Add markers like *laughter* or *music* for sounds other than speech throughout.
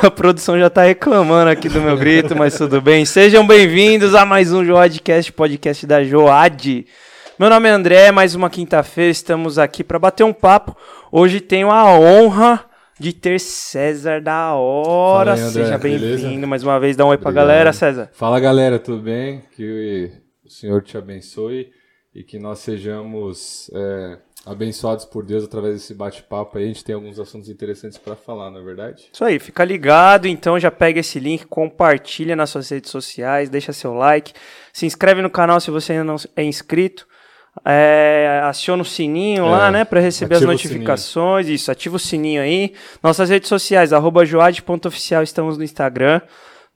*laughs* A produção já tá reclamando aqui do meu grito, mas tudo bem. Sejam bem-vindos a mais um Joadcast, podcast da Joad. Meu nome é André, mais uma quinta-feira estamos aqui para bater um papo. Hoje tenho a honra de ter César da Hora. Aí, André, Seja bem-vindo mais uma vez. Dá um oi pra Obrigado. galera, César. Fala galera, tudo bem? Que o Senhor te abençoe e que nós sejamos é, abençoados por Deus através desse bate-papo aí. A gente tem alguns assuntos interessantes para falar, não é verdade? Isso aí, fica ligado, então já pega esse link, compartilha nas suas redes sociais, deixa seu like, se inscreve no canal se você ainda não é inscrito, é, aciona o sininho É, lá, né, para receber as notificações, isso, ativa o sininho aí. Nossas redes sociais, arroba joad.oficial, estamos no Instagram.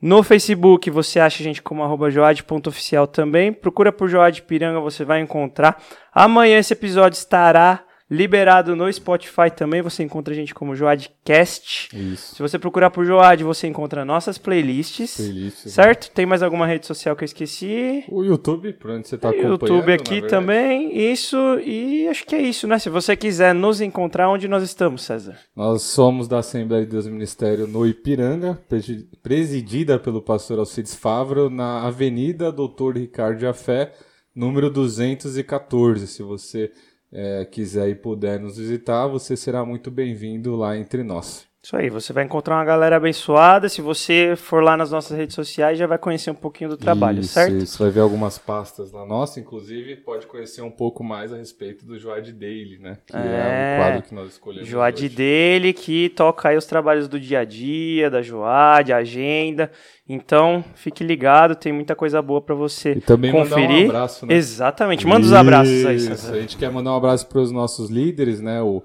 No Facebook você acha a gente como arroba joad.oficial também. Procura por Joad Piranga, você vai encontrar. Amanhã esse episódio estará liberado no Spotify também. Você encontra a gente como Joadcast. Isso. Se você procurar por Joad, você encontra nossas playlists. Playlists, né? Certo? Tem mais alguma rede social que eu esqueci? O YouTube, por onde você está acompanhando. YouTube na aqui também. Isso, e acho que é isso, né? Se você quiser nos encontrar, onde nós estamos, César? Nós somos da Assembleia de Deus Ministério no Ipiranga, presi- presidida pelo pastor Alcides Favro, na Avenida Doutor Ricardo Jafé, número 214. Se você eh, quiser e puder nos visitar, você será muito bem-vindo lá entre nós. Isso aí, você vai encontrar uma galera abençoada. Se você for lá nas nossas redes sociais, já vai conhecer um pouquinho do trabalho, Isso, certo? Isso, vai ver algumas pastas lá nossa, inclusive pode conhecer um pouco mais a respeito do Joad Daily, né? Que é, É, o quadro que nós escolhemos. Joad dele, que toca aí os trabalhos do dia a dia, da Joad, a agenda. Então, fique ligado, tem muita coisa boa pra você E também conferir. um abraço, né? Exatamente, manda os abraços aí, Isso. A gente quer mandar um abraço para os nossos líderes, né? O,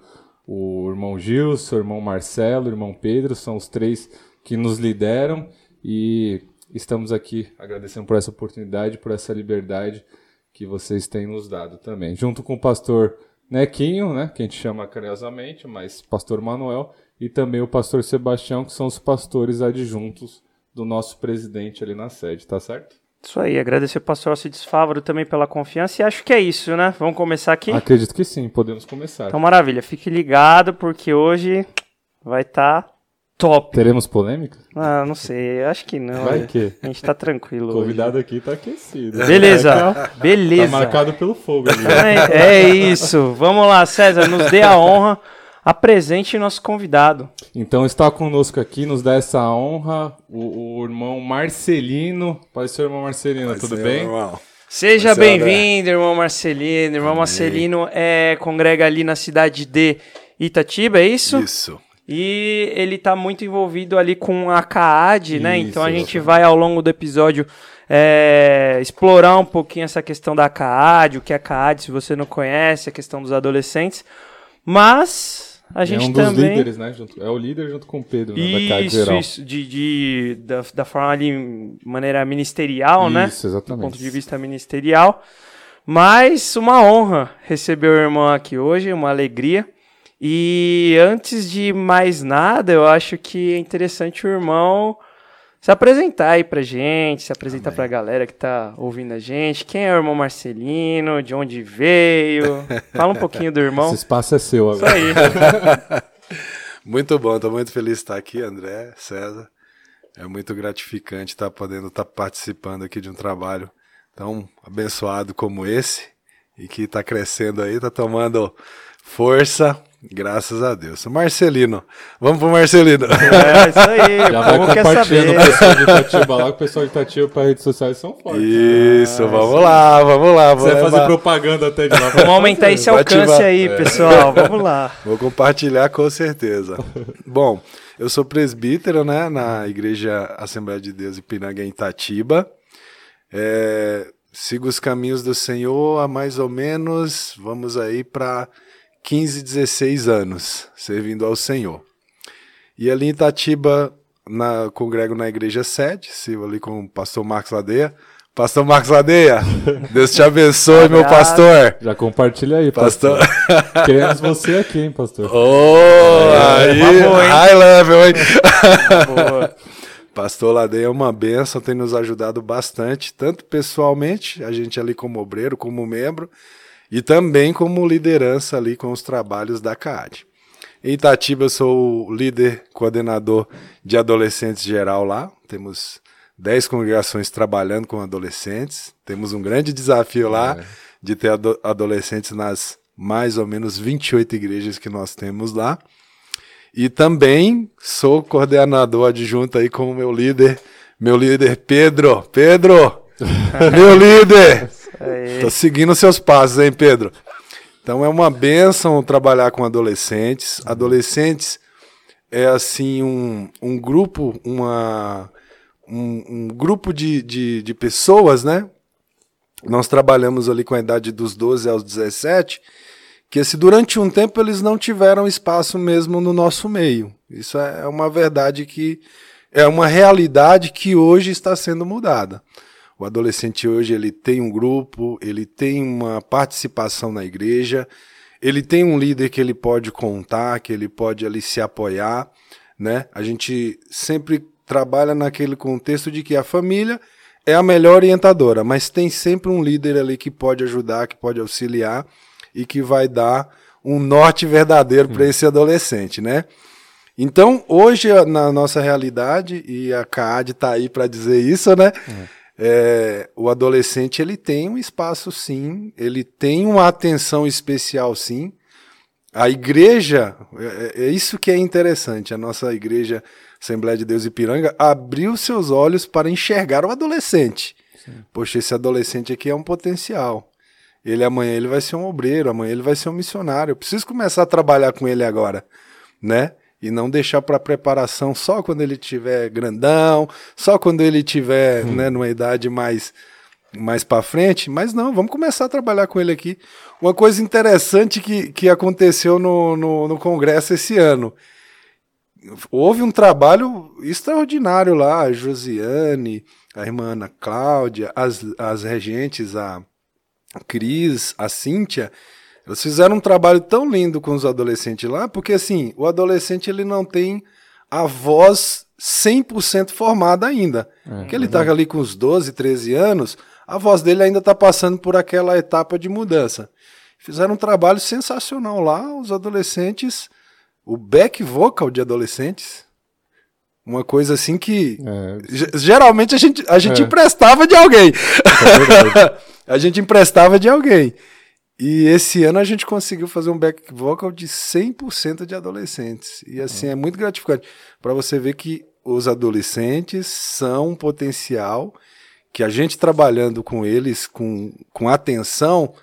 o irmão Gilson, o irmão Marcelo, o irmão Pedro, são os três que nos lideram e estamos aqui agradecendo por essa oportunidade, por essa liberdade que vocês têm nos dado também. Junto com o pastor Nequinho, né? Que a gente chama carinhosamente, mas pastor Manuel, e também o pastor Sebastião, que são os pastores adjuntos do nosso presidente ali na sede, tá certo? Isso aí, agradecer o pastor Alcides Fávaro também pela confiança e acho que é isso, né? Vamos começar aqui? Acredito que sim, podemos começar. Então, maravilha, fique ligado porque hoje vai estar top. Teremos polêmica? Ah, não sei, acho que não. Vai né? que? A gente tá tranquilo O hoje. convidado aqui tá aquecido. Beleza, Tá, beleza. tá marcado pelo fogo ali. É, é isso. Vamos lá, César, nos dê a honra. Apresente nosso convidado. Então está conosco aqui, nos dá essa honra, o, o irmão Marcelino. Pode ser o irmão Marcelino, Vai tudo ser bem? normal. Seja bem-vindo, irmão Marcelino. Irmão Marcelino é, congrega ali na cidade de Itatiba, é isso? Isso. E ele tá muito envolvido ali com a CAAD, né? Isso, Então a gente vai ao longo do episódio é, explorar um pouquinho essa questão da CAAD, o que é a CAAD, se você não conhece, a questão dos adolescentes. Mas a gente é um dos também. líderes, né? junto- é o líder junto com o Pedro, né, da CAD Isso, geral. isso, de, de, da, da forma ali, maneira ministerial, né? Isso, exatamente. Do ponto de vista ministerial. Mas uma honra receber o irmão aqui hoje, uma alegria. E antes de mais nada, eu acho que é interessante o irmão se apresentar aí pra gente, se apresentar pra galera que tá ouvindo a gente. Quem é o irmão Marcelino? De onde veio? *laughs* Fala um pouquinho do irmão. Esse espaço é seu Isso agora. aí. *laughs* Muito bom, estou muito feliz de estar aqui, André, César. É muito gratificante estar podendo estar participando aqui de um trabalho tão abençoado como esse e que está crescendo aí, está tomando força, graças a Deus. Marcelino, vamos pro Marcelino. É, isso aí. *laughs* Já vai compartilhando o pessoal de Itatiba lá, que o pessoal de Itatiba para redes sociais são fortes. Isso, vamos lá, vamos lá. Você vai vamos fazer propaganda até de lá. Vamos aumentar esse alcance ativar. aí, pessoal. Vamos lá. *laughs* Vou compartilhar com certeza. Bom, eu sou presbítero, né, na Igreja Assembleia de Deus Ipiranga em Itatiba. É, sigo os caminhos do Senhor há mais ou menos, vamos aí para 15, 16 anos, servindo ao Senhor. E ali em Itatiba, na, congrego na igreja sede, sigo ali com o pastor Marcos Ladeia. Pastor Marcos Ladeia, *laughs* Deus te abençoe, meu pastor. Já compartilha aí, Pastor. pastor. Queremos você aqui, hein, pastor. *laughs* Oh, aí, uma boa, hein? high level, hein? Boa. *laughs* Pastor Ladeia é uma benção, tem nos ajudado bastante, tanto pessoalmente, a gente ali como obreiro, como membro, e também como liderança ali com os trabalhos da CAAD. Em Itatiba eu sou o líder coordenador de adolescentes geral lá. Temos 10 congregações trabalhando com adolescentes. Temos um grande desafio lá é. de ter ado adolescentes nas mais ou menos 28 igrejas que nós temos lá. E também sou coordenador adjunto aí com o meu líder, meu líder Pedro. Pedro! *laughs* meu líder! Tô seguindo seus passos, hein, Pedro? Então é uma benção trabalhar com adolescentes. Adolescentes é assim um, um grupo, uma, um, um grupo de, de, de, pessoas, né? Nós trabalhamos ali com a idade dos 12 aos 17, que se durante um tempo eles não tiveram espaço mesmo no nosso meio. Isso é uma verdade que é uma realidade que hoje está sendo mudada. O adolescente hoje ele tem um grupo, ele tem uma participação na igreja, ele tem um líder que ele pode contar, que ele pode ali se apoiar, né? A gente sempre trabalha naquele contexto de que a família é a melhor orientadora, mas tem sempre um líder ali que pode ajudar, que pode auxiliar e que vai dar um norte verdadeiro para esse adolescente, né? Então, hoje, na nossa realidade, e a CAD está aí para dizer isso, né? É é, o adolescente ele tem um espaço sim, ele tem uma atenção especial sim. A igreja, é, é isso que é interessante, a nossa igreja Assembleia de Deus Ipiranga abriu seus olhos para enxergar o adolescente. Sim. Poxa, esse adolescente aqui é um potencial. Ele amanhã ele vai ser um obreiro, amanhã ele vai ser um missionário. Eu preciso começar a trabalhar com ele agora, né? E não deixar para preparação só quando ele tiver grandão, só quando ele tiver, hum. né, numa idade mais mais para frente, mas não, vamos começar a trabalhar com ele aqui. Uma coisa interessante que, que aconteceu no, no, no congresso esse ano. Houve um trabalho extraordinário lá, a Josiane, a irmã Ana Cláudia, as, as regentes, a Cris, a Cíntia, eles fizeram um trabalho tão lindo com os adolescentes lá, porque assim, o adolescente ele não tem a voz 100% formada ainda. É, porque ele está ali com os 12, 13 anos, a voz dele ainda está passando por aquela etapa de mudança. Fizeram um trabalho sensacional lá, os adolescentes, o back vocal de adolescentes. Uma coisa assim que é. geralmente a gente, a gente é. emprestava de alguém. É *laughs* a gente emprestava de alguém. E esse ano a gente conseguiu fazer um back vocal de 100% de adolescentes. E assim, é muito gratificante para você ver que os adolescentes são um potencial que a gente trabalhando com eles com, com atenção,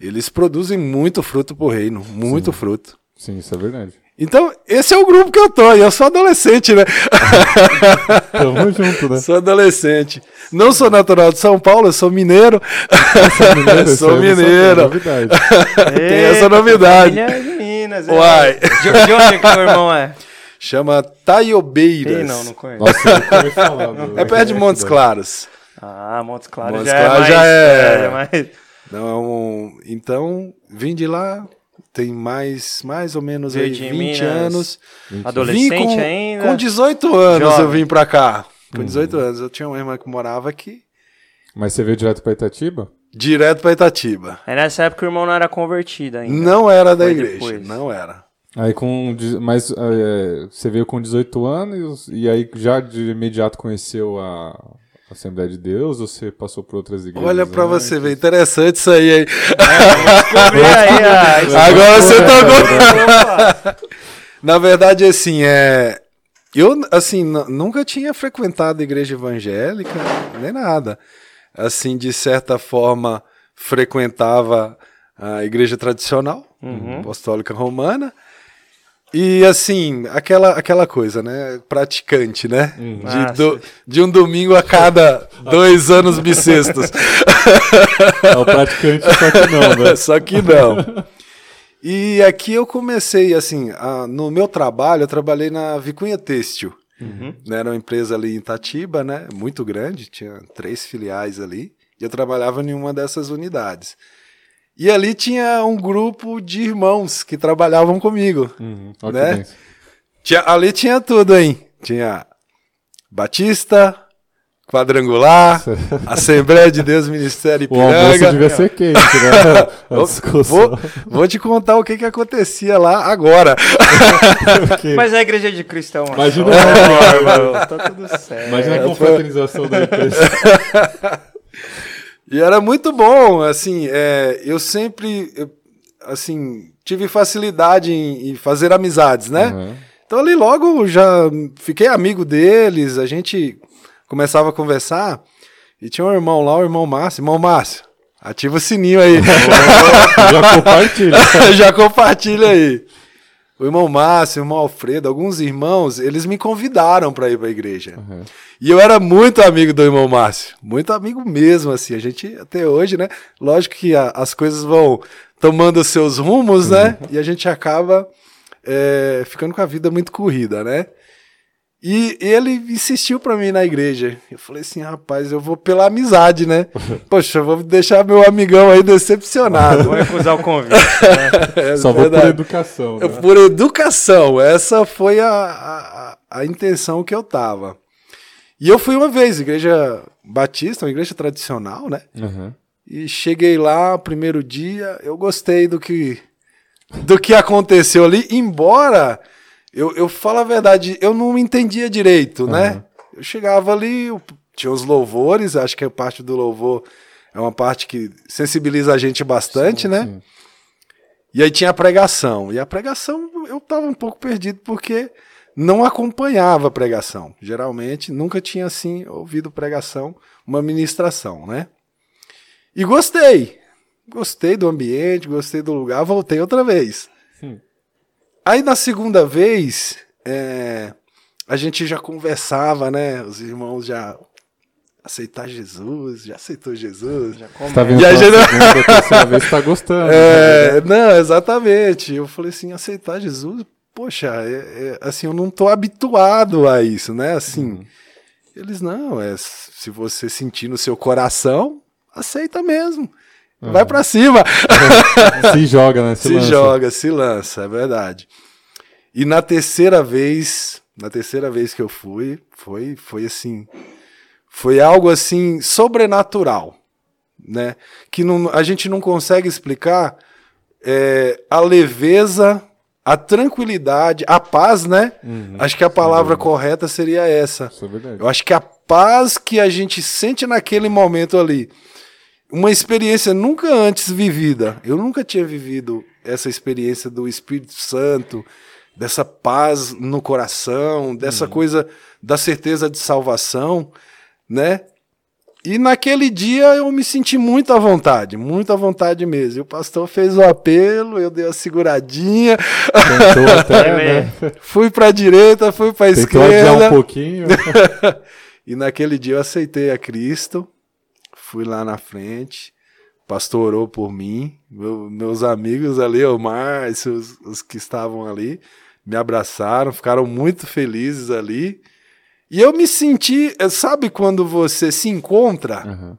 eles produzem muito fruto pro reino, muito Sim. fruto. Sim, isso é verdade. Então, esse é o grupo que eu tô, e eu sou adolescente, né? *laughs* Tamo junto, né? Sou adolescente. Não sou natural de São Paulo, eu sou mineiro. Sou mineiro. *laughs* sou mineiro. Novidade. *laughs* Tem essa novidade. de Minas, é. Uai. De, de onde que o irmão é? Chama Taiobeiras. Ei, não, não conheço. Nossa, eu não falar. É perto de Montes Claros. Ah, Montes Claros Montes já, Claros é já mais, é- é mais... Não, é. Então, vim de lá, tem mais, mais ou menos aí Veio de 20 Minas. anos. Adolescente Vim com, ainda. Com 18 anos eu Jovem. vim pra cá. Com 18 anos. Eu tinha uma irmã que morava aqui. Mas você veio direto pra Itatiba? Direto pra Itatiba. Aí nessa época o irmão não era convertido ainda. Não era da Foi igreja. depois. Não era. Aí com. Mas é, você veio com 18 anos e aí já de imediato conheceu a Assembleia de Deus ou você passou por outras igrejas? Olha pra antes? você ver. Interessante isso aí, hein? História. *laughs* Agora você tocou. Opa. Na verdade, assim, é. Eu, assim, nunca tinha frequentado igreja evangélica, nem nada. Assim, de certa forma, frequentava a igreja tradicional, apostólica romana. E, assim, aquela, aquela coisa, né? Praticante, né? De, Ah, do- de um domingo a cada *laughs* dois anos bissextos. É o praticante, só que não, né? *laughs* Só que não. E aqui eu comecei, assim, a- no meu trabalho, eu trabalhei na Vicunha Têxtil. Né, Era uma empresa ali em Itatiba, né? Muito grande, tinha três filiais ali. E eu trabalhava em uma dessas unidades. E ali tinha um grupo de irmãos que trabalhavam comigo. Uhum. Né? Tinha- ali tinha tudo, hein? Tinha Batista, quadrangular, *laughs* Assembleia de Deus Ministério O almoço Ipiranga. devia ser quente, né? *laughs* *laughs* Vou, vou, vou te contar o que, que acontecia lá agora. Mas a igreja de cristão. Imagina- tá tudo certo. Imagina a confraternização da empresa. E era muito bom, assim, é, eu sempre, eu, assim, tive facilidade em, em fazer amizades, né? Uhum. Então ali logo já fiquei amigo deles, a gente começava a conversar e tinha um irmão lá, o irmão Márcio. Irmão Márcio, ativa o sininho aí. *laughs* Já compartilha. *laughs* já compartilha aí. O irmão Márcio, o irmão Alfredo, alguns irmãos, eles me convidaram para ir para a igreja. Uhum. E eu era muito amigo do irmão Márcio, muito amigo mesmo, assim. A gente, até hoje, né? Lógico que a- as coisas vão tomando seus rumos, né? E a gente acaba é, ficando com a vida muito corrida, né? E ele insistiu pra mim na igreja. Eu falei assim, rapaz, eu vou pela amizade, né? *laughs* Poxa, eu vou deixar meu amigão aí decepcionado. Vou recusar o convite. né? *laughs* É Só vou por educação. Eu- Né? Por educação, essa foi a, a- a intenção que eu tava. E eu fui uma vez, igreja batista, uma igreja tradicional, né? Uhum. E cheguei lá, primeiro dia, eu gostei do que do que aconteceu ali, embora eu, eu falo a verdade, eu não entendia direito, né? Uhum. Eu chegava ali, eu- tinha os louvores, acho que a parte do louvor é uma parte que sensibiliza a gente bastante, né? Sim. E aí tinha a pregação. E a pregação eu tava um pouco perdido porque não acompanhava a pregação. Geralmente nunca tinha assim ouvido pregação, uma ministração, né? E gostei. Gostei do ambiente, gostei do lugar, voltei outra vez. Hum. Aí na segunda vez, é, a gente já conversava, né? Os irmãos já aceitar Jesus, já aceitou Jesus. Já Você tá vendo E a gente- segunda, terceira vez, você tá gostando. *laughs* É, né? não, exatamente. Eu falei assim, aceitar Jesus, poxa, é- é, assim, eu não tô habituado a isso, né? Assim, eles não, é se você sentir no seu coração, aceita mesmo. Vai pra cima. *laughs* Se joga, né? Se, se lança. joga, se lança, é verdade. E na terceira vez, na terceira vez que eu fui, foi, foi assim, foi algo assim sobrenatural, né? Que não, a gente não consegue explicar é, a leveza, a tranquilidade, a paz, né? Uhum, Acho que a palavra correta seria essa. Isso é verdade. Eu acho que a paz que a gente sente naquele momento ali, uma experiência nunca antes vivida. Eu nunca tinha vivido essa experiência do Espírito Santo, dessa paz no coração, dessa coisa da certeza de salvação, né? E naquele dia eu me senti muito à vontade, muito à vontade mesmo. E o pastor fez o apelo, eu dei a seguradinha, Tentou até, *laughs* né? fui para a direita, fui para a esquerda. um pouquinho. *laughs* E naquele dia eu aceitei a Cristo, fui lá na frente, o pastor orou por mim, meu- meus amigos ali, o Márcio, os, os que estavam ali, me abraçaram, ficaram muito felizes ali. E eu me senti, eh, sabe quando você se encontra? Uhum.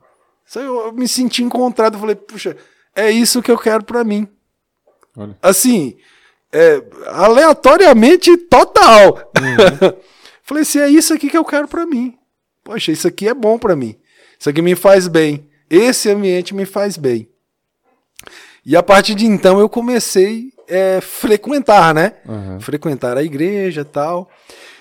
Eu, me senti encontrado, eu falei, puxa, é isso que eu quero pra mim. Olha. Assim, é, aleatoriamente total. *laughs* falei assim, é isso aqui que eu quero pra mim. Poxa, isso aqui é bom pra mim. Isso aqui me faz bem. Esse ambiente me faz bem. E a partir de então eu comecei a frequentar, né? Uhum. Frequentar a igreja e tal.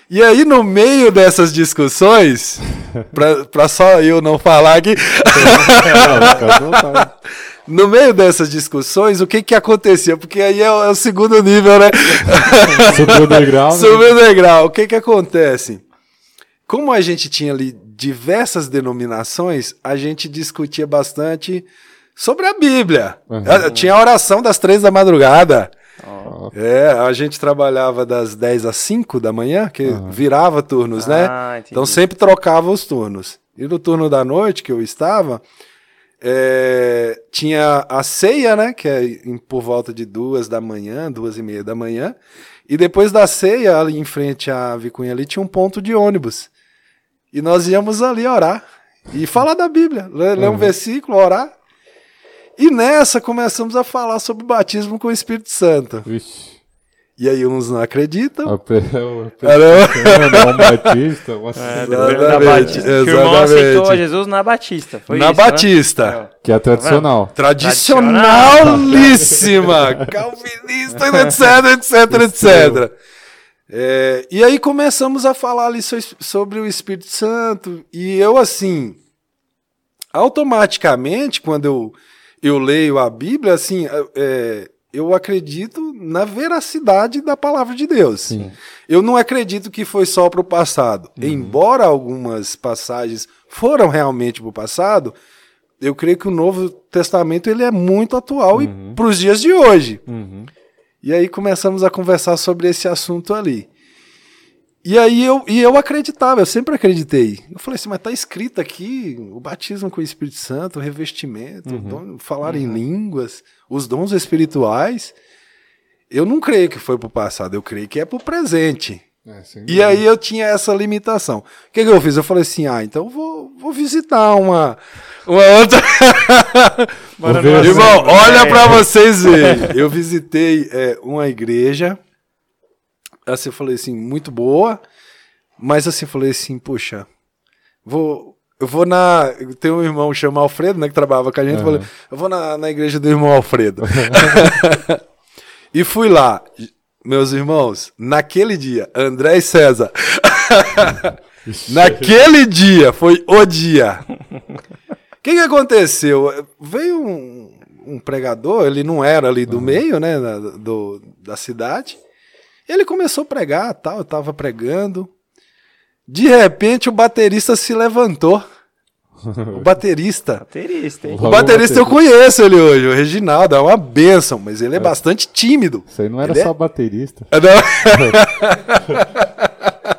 E aí, no meio dessas discussões, *laughs* pra, pra só eu não falar aqui, *laughs* no meio dessas discussões, o que que acontecia? Porque aí é o, é o segundo nível, né? *laughs* Subiu o degrau. né? Subiu o degrau. O que que acontece? Como a gente tinha ali diversas denominações, a gente discutia bastante sobre a Bíblia. Uhum. Tinha a oração das três da madrugada. Ó, É, a gente trabalhava das 10 às 5 da manhã, que virava turnos, né? Ah. Então sempre trocava os turnos. E no turno da noite que eu estava, é, tinha a ceia, né? Que é em- por volta de duas da manhã, duas e meia da manhã. E depois da ceia, ali em frente à Vicunha ali, tinha um ponto de ônibus. E nós íamos ali orar. E falar da Bíblia, ler, ler um Uhum. versículo, orar. E nessa começamos a falar sobre o batismo com o Espírito Santo. Vixe. E aí uns não acreditam. O Pe- o Pe- Ah, não. o Batista, uma É, da Exatamente, Batista. Que o irmão exatamente. aceitou Jesus na Batista. Foi Na isso, né? Batista. que é tradicional. Tradicionalíssima! Calvinista, etc, etc, etc. É, e aí começamos a falar ali so- sobre o Espírito Santo. E eu, assim, automaticamente, quando eu, eu leio a Bíblia, assim, é, eu acredito na veracidade da palavra de Deus. Sim. Eu não acredito que foi só para o passado. Embora algumas passagens foram realmente para o passado, eu creio que o Novo Testamento ele é muito atual e para os dias de hoje. Uhum. E aí começamos a conversar sobre esse assunto ali. E aí eu, e eu acreditava, eu sempre acreditei. Eu falei assim, mas tá escrito aqui o batismo com o Espírito Santo, o revestimento, o dom- falar em línguas, os dons espirituais. Eu não creio que foi pro passado, eu creio que é pro presente. É, E aí eu tinha essa limitação. O que, que eu fiz? Eu falei assim, ah, então eu vou, vou visitar uma, uma outra... *laughs* Irmão, olha pra vocês verem. *laughs* Eu visitei é, uma igreja, assim, eu falei assim, muito boa, mas assim, eu falei assim, puxa, vou... Eu vou na. Tem um irmão chama Alfredo, né? Que trabalhava com a gente. Eu falei, eu vou na, na igreja do irmão Alfredo. *laughs* e fui lá. Meus irmãos, naquele dia, André e César. *laughs* naquele dia, foi o dia. O que, que aconteceu? Veio um, um pregador, ele não era ali do meio, né, do, da cidade. Ele começou a pregar, tal, eu tava pregando. De repente o baterista se levantou. O baterista. *laughs* Baterista, hein? O baterista eu conheço ele hoje, o Reginaldo, é uma benção, mas ele é bastante tímido. Isso aí não era Ele é- só baterista. Não, *laughs*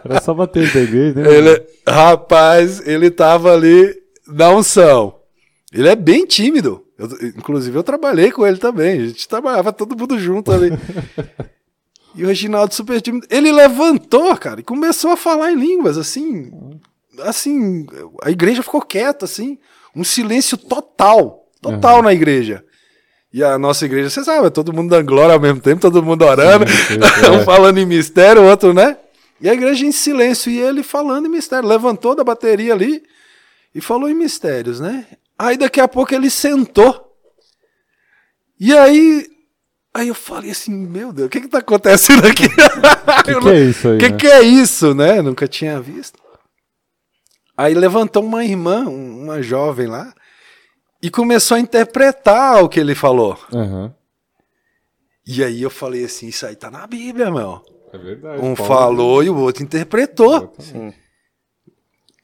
Era só baterista da igreja, né? ele, rapaz, ele tava ali na unção. Ele é bem tímido. Eu- inclusive, eu trabalhei com ele também. A gente trabalhava todo mundo junto ali. *laughs* E o Reginaldo super tímido. Ele levantou, cara, e começou a falar em línguas, assim. Assim, a igreja ficou quieta, assim. Um silêncio total. Total na igreja. E a nossa igreja, você sabe, é todo mundo dando glória ao mesmo tempo, todo mundo orando, sim, *laughs* um é. falando em mistério, o outro, né? E a igreja em silêncio, e ele falando em mistério. Levantou da bateria ali e falou em mistérios, né? Aí daqui a pouco ele sentou. E aí. Aí eu falei assim, meu Deus, o que que tá acontecendo aqui? O *laughs* que, que é *laughs* isso aí? O que, né? que é isso, né? Nunca tinha visto. Aí levantou uma irmã, um- uma jovem lá, e começou a interpretar o que ele falou. Aham. E aí eu falei assim, isso aí tá na Bíblia, meu. É verdade. Um Paulo- falou e o outro interpretou.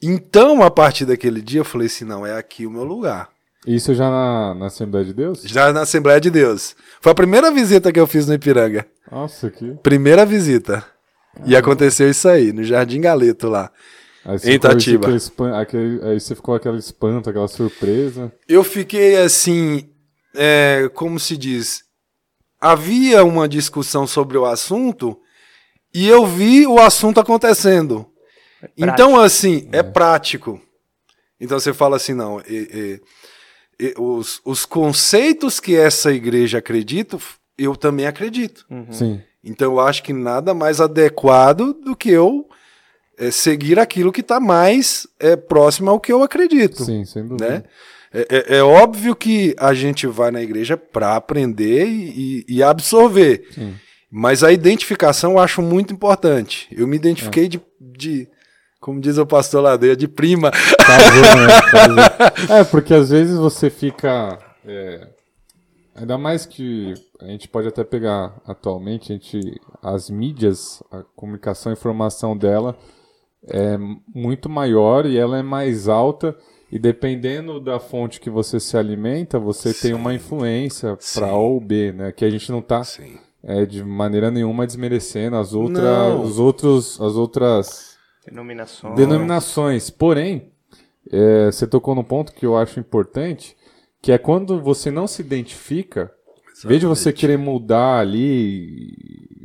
Então, a partir daquele dia, eu falei assim, não, é aqui o meu lugar. Isso já na, na Assembleia de Deus? Já na Assembleia de Deus. Foi a primeira visita que eu fiz no Ipiranga. Nossa, que. Primeira visita. E aconteceu isso aí, no Jardim Galeto lá. Aí Em ficou esse- Itatiba. aquele espan- aquele- aí você ficou aquele espanto, aquela surpresa. Eu fiquei assim, é, como se diz, havia uma discussão sobre o assunto e eu vi o assunto acontecendo. então, assim, é prático. Então você fala assim, não, e os, os conceitos que essa igreja acredita, eu também acredito. Sim. Então eu acho que nada mais adequado do que eu é, seguir aquilo que está mais é, próximo ao que eu acredito Sim, sem dúvida. né? É, é- é óbvio que a gente vai na igreja para aprender e, e- e absorver. Sim. Mas a identificação eu acho muito importante. Eu me identifiquei de, de, como diz o pastor Ladeia, de prima. Casou, né? Casou. É, porque às vezes você fica. é, ainda mais que a gente pode até pegar atualmente, a gente, as mídias, a comunicação, a informação dela é muito maior e ela é mais alta. E dependendo da fonte que você se alimenta, você tem uma influência para A ou B, né? Que a gente não está Sim. é, de maneira nenhuma desmerecendo as outras, Não. os outros, as outras Denominações. denominações. Porém, é, você tocou num ponto que eu acho importante, que é quando você não se identifica, em vez de você querer mudar ali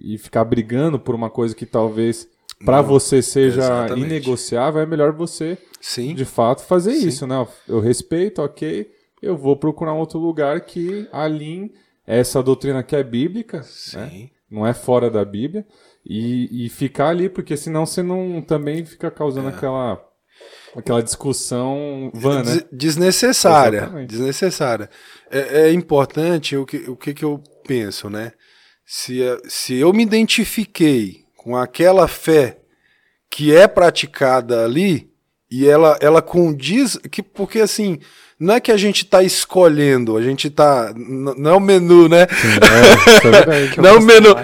e, ficar brigando por uma coisa que talvez para você seja exatamente. inegociável, é melhor você, Sim. de fato, fazer isso, né? Eu respeito, ok, eu vou procurar um outro lugar que alinhe essa doutrina que é bíblica, né? Sim. não é fora da Bíblia, e, e ficar ali, porque senão você não também fica causando É. aquela, aquela discussão vã, né? Des- Desnecessária. Exatamente. Desnecessária. É, é importante o que, o que, que eu penso, né? Se, é- se eu me identifiquei com aquela fé que é praticada ali e ela, ela condiz. Que, porque assim, não é que a gente está escolhendo, a gente está. Não é o menu, né? Sim, é, é. *laughs* Não é o menu.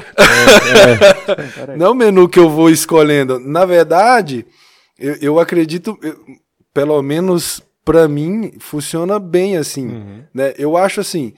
Peraí. Não é o menu que eu vou escolhendo. Na verdade, eu, eu acredito, eu- pelo menos pra mim, funciona bem assim. Uhum. Né? Eu acho assim,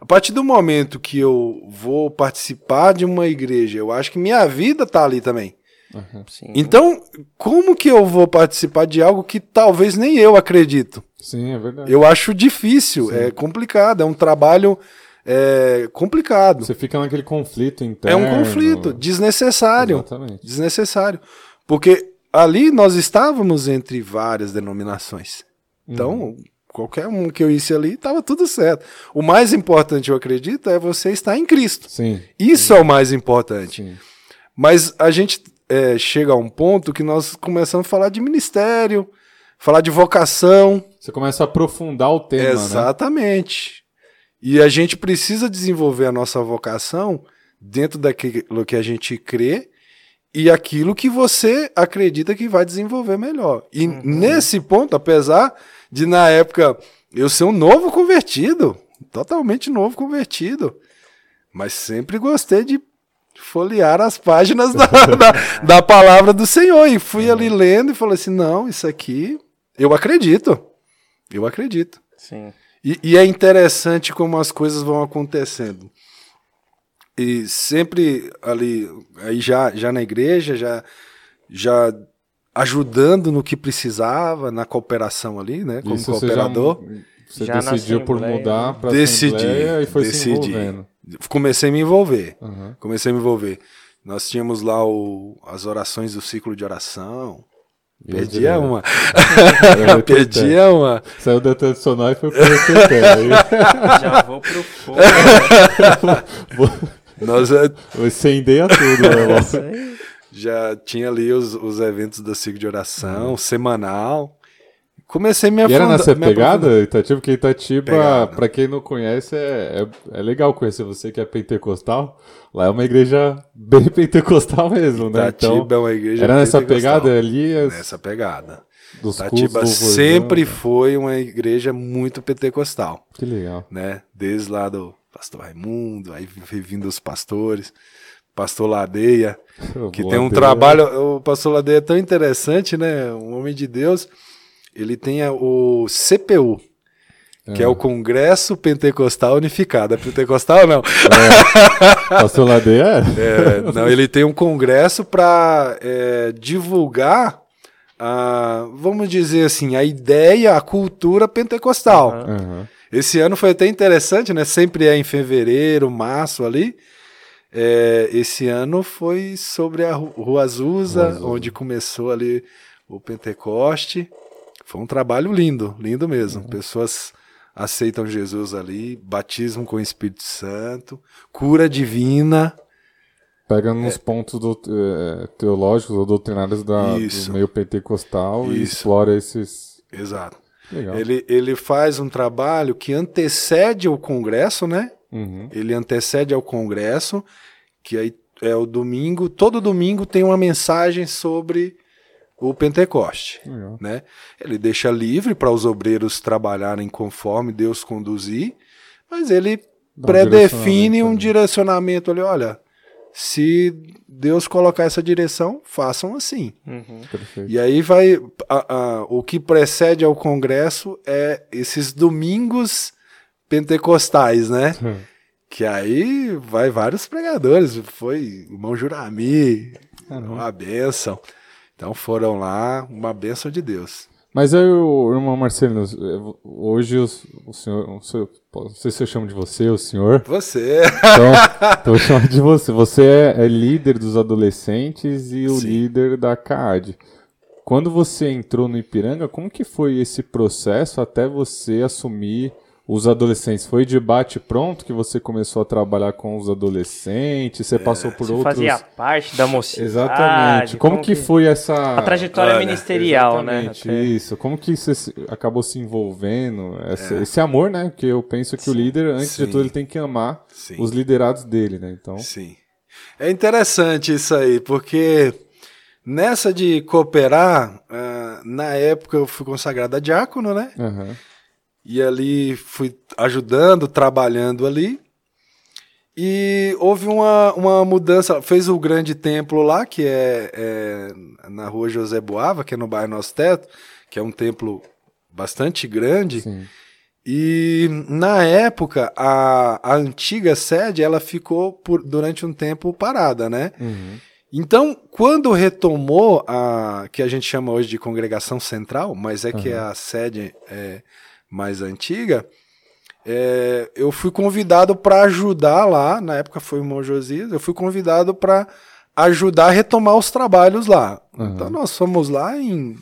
a partir do momento que eu vou participar de uma igreja, eu acho que minha vida tá ali também. Uhum. Sim. Então, como que eu vou participar de algo que talvez nem eu acredito? Sim, é verdade. Eu acho difícil, é complicado, é um trabalho é, complicado. Você fica naquele conflito É interno. um conflito desnecessário. Exatamente. desnecessário. Porque ali nós estávamos entre várias denominações. Então, Uhum. qualquer um que euisse ali, estava tudo certo. O mais importante, eu acredito, é você estar em Cristo. Sim, Isso é o mais importante. sim. Mas a gente é, chega a um ponto que nós começamos a falar de ministério, falar de vocação. Você começa a aprofundar o tema, né? Exatamente. E a gente precisa desenvolver a nossa vocação dentro daquilo que a gente crê e aquilo que você acredita que vai desenvolver melhor. E nesse ponto, apesar de na época eu ser um novo convertido, totalmente novo convertido, mas sempre gostei de folhear as páginas da, *laughs* da, da palavra do Senhor e fui ali lendo e falei assim, não, isso aqui eu acredito, eu acredito. Sim. E, e é interessante como as coisas vão acontecendo. E sempre ali, aí já, já na igreja, já, já ajudando no que precisava, na cooperação ali, né? Como Isso você já- cooperador. Você Já decidiu por mudar né? para Decidi, Assembleia e foi se decidi. envolvendo. Comecei a me envolver. Aham. Comecei a me envolver. Nós tínhamos lá o, as orações do ciclo de oração. Perdia uma. Era *laughs* Perdia uma. Saiu da tradicional e foi pro. Aí *laughs* Já vou pro fogo. *laughs* Nós eh, você incendeia tudo, né, irmão? Já tinha ali os, os eventos da ciclo de oração, semanal. Comecei a me E era afundar- nessa pegada, Itatiba? Porque Itatiba, Pegada. pra quem não conhece, é, é, é legal conhecer você que é pentecostal. Lá é uma igreja bem *laughs* pentecostal mesmo, né? Tatiba é uma igreja era nessa pegada ali as, Nessa pegada. dos cultos Tatiba louvorzão, sempre né? foi uma igreja muito pentecostal, Que legal. né? Desde lá do pastor Raimundo, aí vindo os pastores, pastor Ladeia, *laughs* que tem um Ladeira. trabalho, o pastor Ladeia é tão interessante, né? Um homem de Deus, ele tem a- o CPU, que é o Congresso Pentecostal Unificado. É pentecostal ou não? Pastor Ladeia é? É, não, ele tem um congresso para divulgar, a, vamos dizer assim, a ideia, a cultura pentecostal. Aham. Esse ano foi até interessante, né? Sempre é em fevereiro, março ali. É, esse ano foi sobre a Ru- Rua Azusa, Rua Azusa. onde começou ali o Pentecoste. Foi um trabalho lindo, lindo mesmo. Pessoas aceitam Jesus ali, batismo com o Espírito Santo, cura divina. Pega nos pontos do, eh, teológicos ou doutrinários da, Isso. do meio pentecostal e Isso. explora esses. Exato. Legal. Ele, ele faz um trabalho que antecede o Congresso, né? Uhum. Ele antecede ao Congresso, que aí é o domingo. Todo domingo tem uma mensagem sobre o Pentecoste, Legal. né? Ele deixa livre para os obreiros trabalharem conforme Deus conduzir, mas ele um predefine um direcionamento ali. Olha, se Deus colocar essa direção, façam assim. Uhum. E aí vai. a- a- o que precede ao Congresso é esses domingos pentecostais, né? *laughs* Que aí vai vários pregadores. Foi o irmão Jurami, Caramba. uma bênção. Então foram lá, uma bênção de Deus. Mas aí, o irmão Marcelino, hoje o, o senhor, o senhor- Não sei se eu chamo de você, o senhor. Você. Então, então eu chamo de você. Você é, é líder dos adolescentes e o Sim. líder da CAD. Quando você entrou no Ipiranga, como que foi esse processo até você assumir os adolescentes, foi de bate pronto que você começou a trabalhar com os adolescentes? Você passou por Você outros. fazia parte da mocidade. Exatamente. Como, que, foi essa. A trajetória Olha, ministerial, né? Exatamente, Até. Isso. Como que você acabou se envolvendo? Esse, esse amor, né? Porque eu penso que o líder, antes Sim. de tudo, ele tem que amar Sim. os liderados dele, né? Então. Sim. É interessante isso aí, porque nessa de cooperar, ah, na época eu fui consagrado a diácono, né? aham. E ali fui ajudando, trabalhando ali. E houve uma, uma mudança. Fez o grande templo lá, que é, é na rua José Boava, que é no bairro Nosso Teto, que é um templo bastante grande. Sim. E na época, a, a antiga sede ela ficou por, durante um tempo parada, né? Uhum. Então, quando retomou a que a gente chama hoje de congregação central, mas é que é a sede é, mais antiga, é, eu fui convidado para ajudar lá. Na época foi o irmão Josias. Eu fui convidado para ajudar a retomar os trabalhos lá. Uhum. Então, nós fomos lá em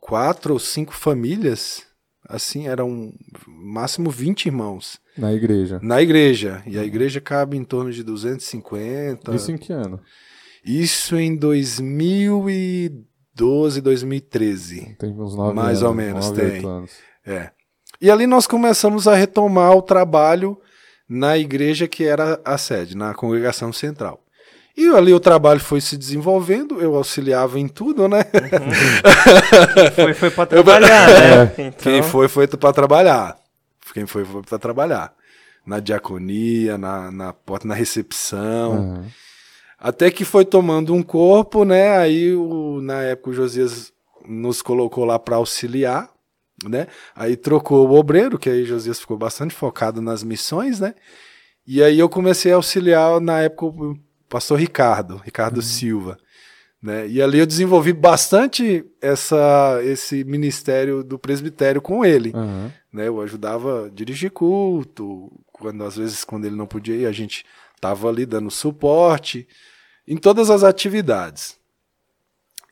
quatro ou cinco famílias. Assim, eram máximo 20 irmãos Na igreja. na igreja. E a igreja cabe em torno de 250. Isso em que ano? Isso em 2012, 2013. Tem uns nove Mais anos. ou menos, tem. anos. É. E ali nós começamos a retomar o trabalho na igreja que era a sede, na congregação central. E ali o trabalho foi se desenvolvendo, eu auxiliava em tudo, né? *laughs* Foi, foi pra trabalhar, né? Então, Quem foi, foi para trabalhar. Quem foi, foi para trabalhar. Na diaconia, na, na porta, na recepção. Aham. Até que foi tomando um corpo, né? Aí, o, na época, o Josias nos colocou lá para auxiliar, né? Aí trocou o obreiro, que aí Josias ficou bastante focado nas missões, né? E aí eu comecei a auxiliar, na época, o pastor Ricardo, Ricardo Silva. Né? E ali eu desenvolvi bastante essa, esse ministério do presbitério com ele Aham. né? Eu ajudava a dirigir culto, quando às vezes quando ele não podia ir, a gente tava ali dando suporte em todas as atividades.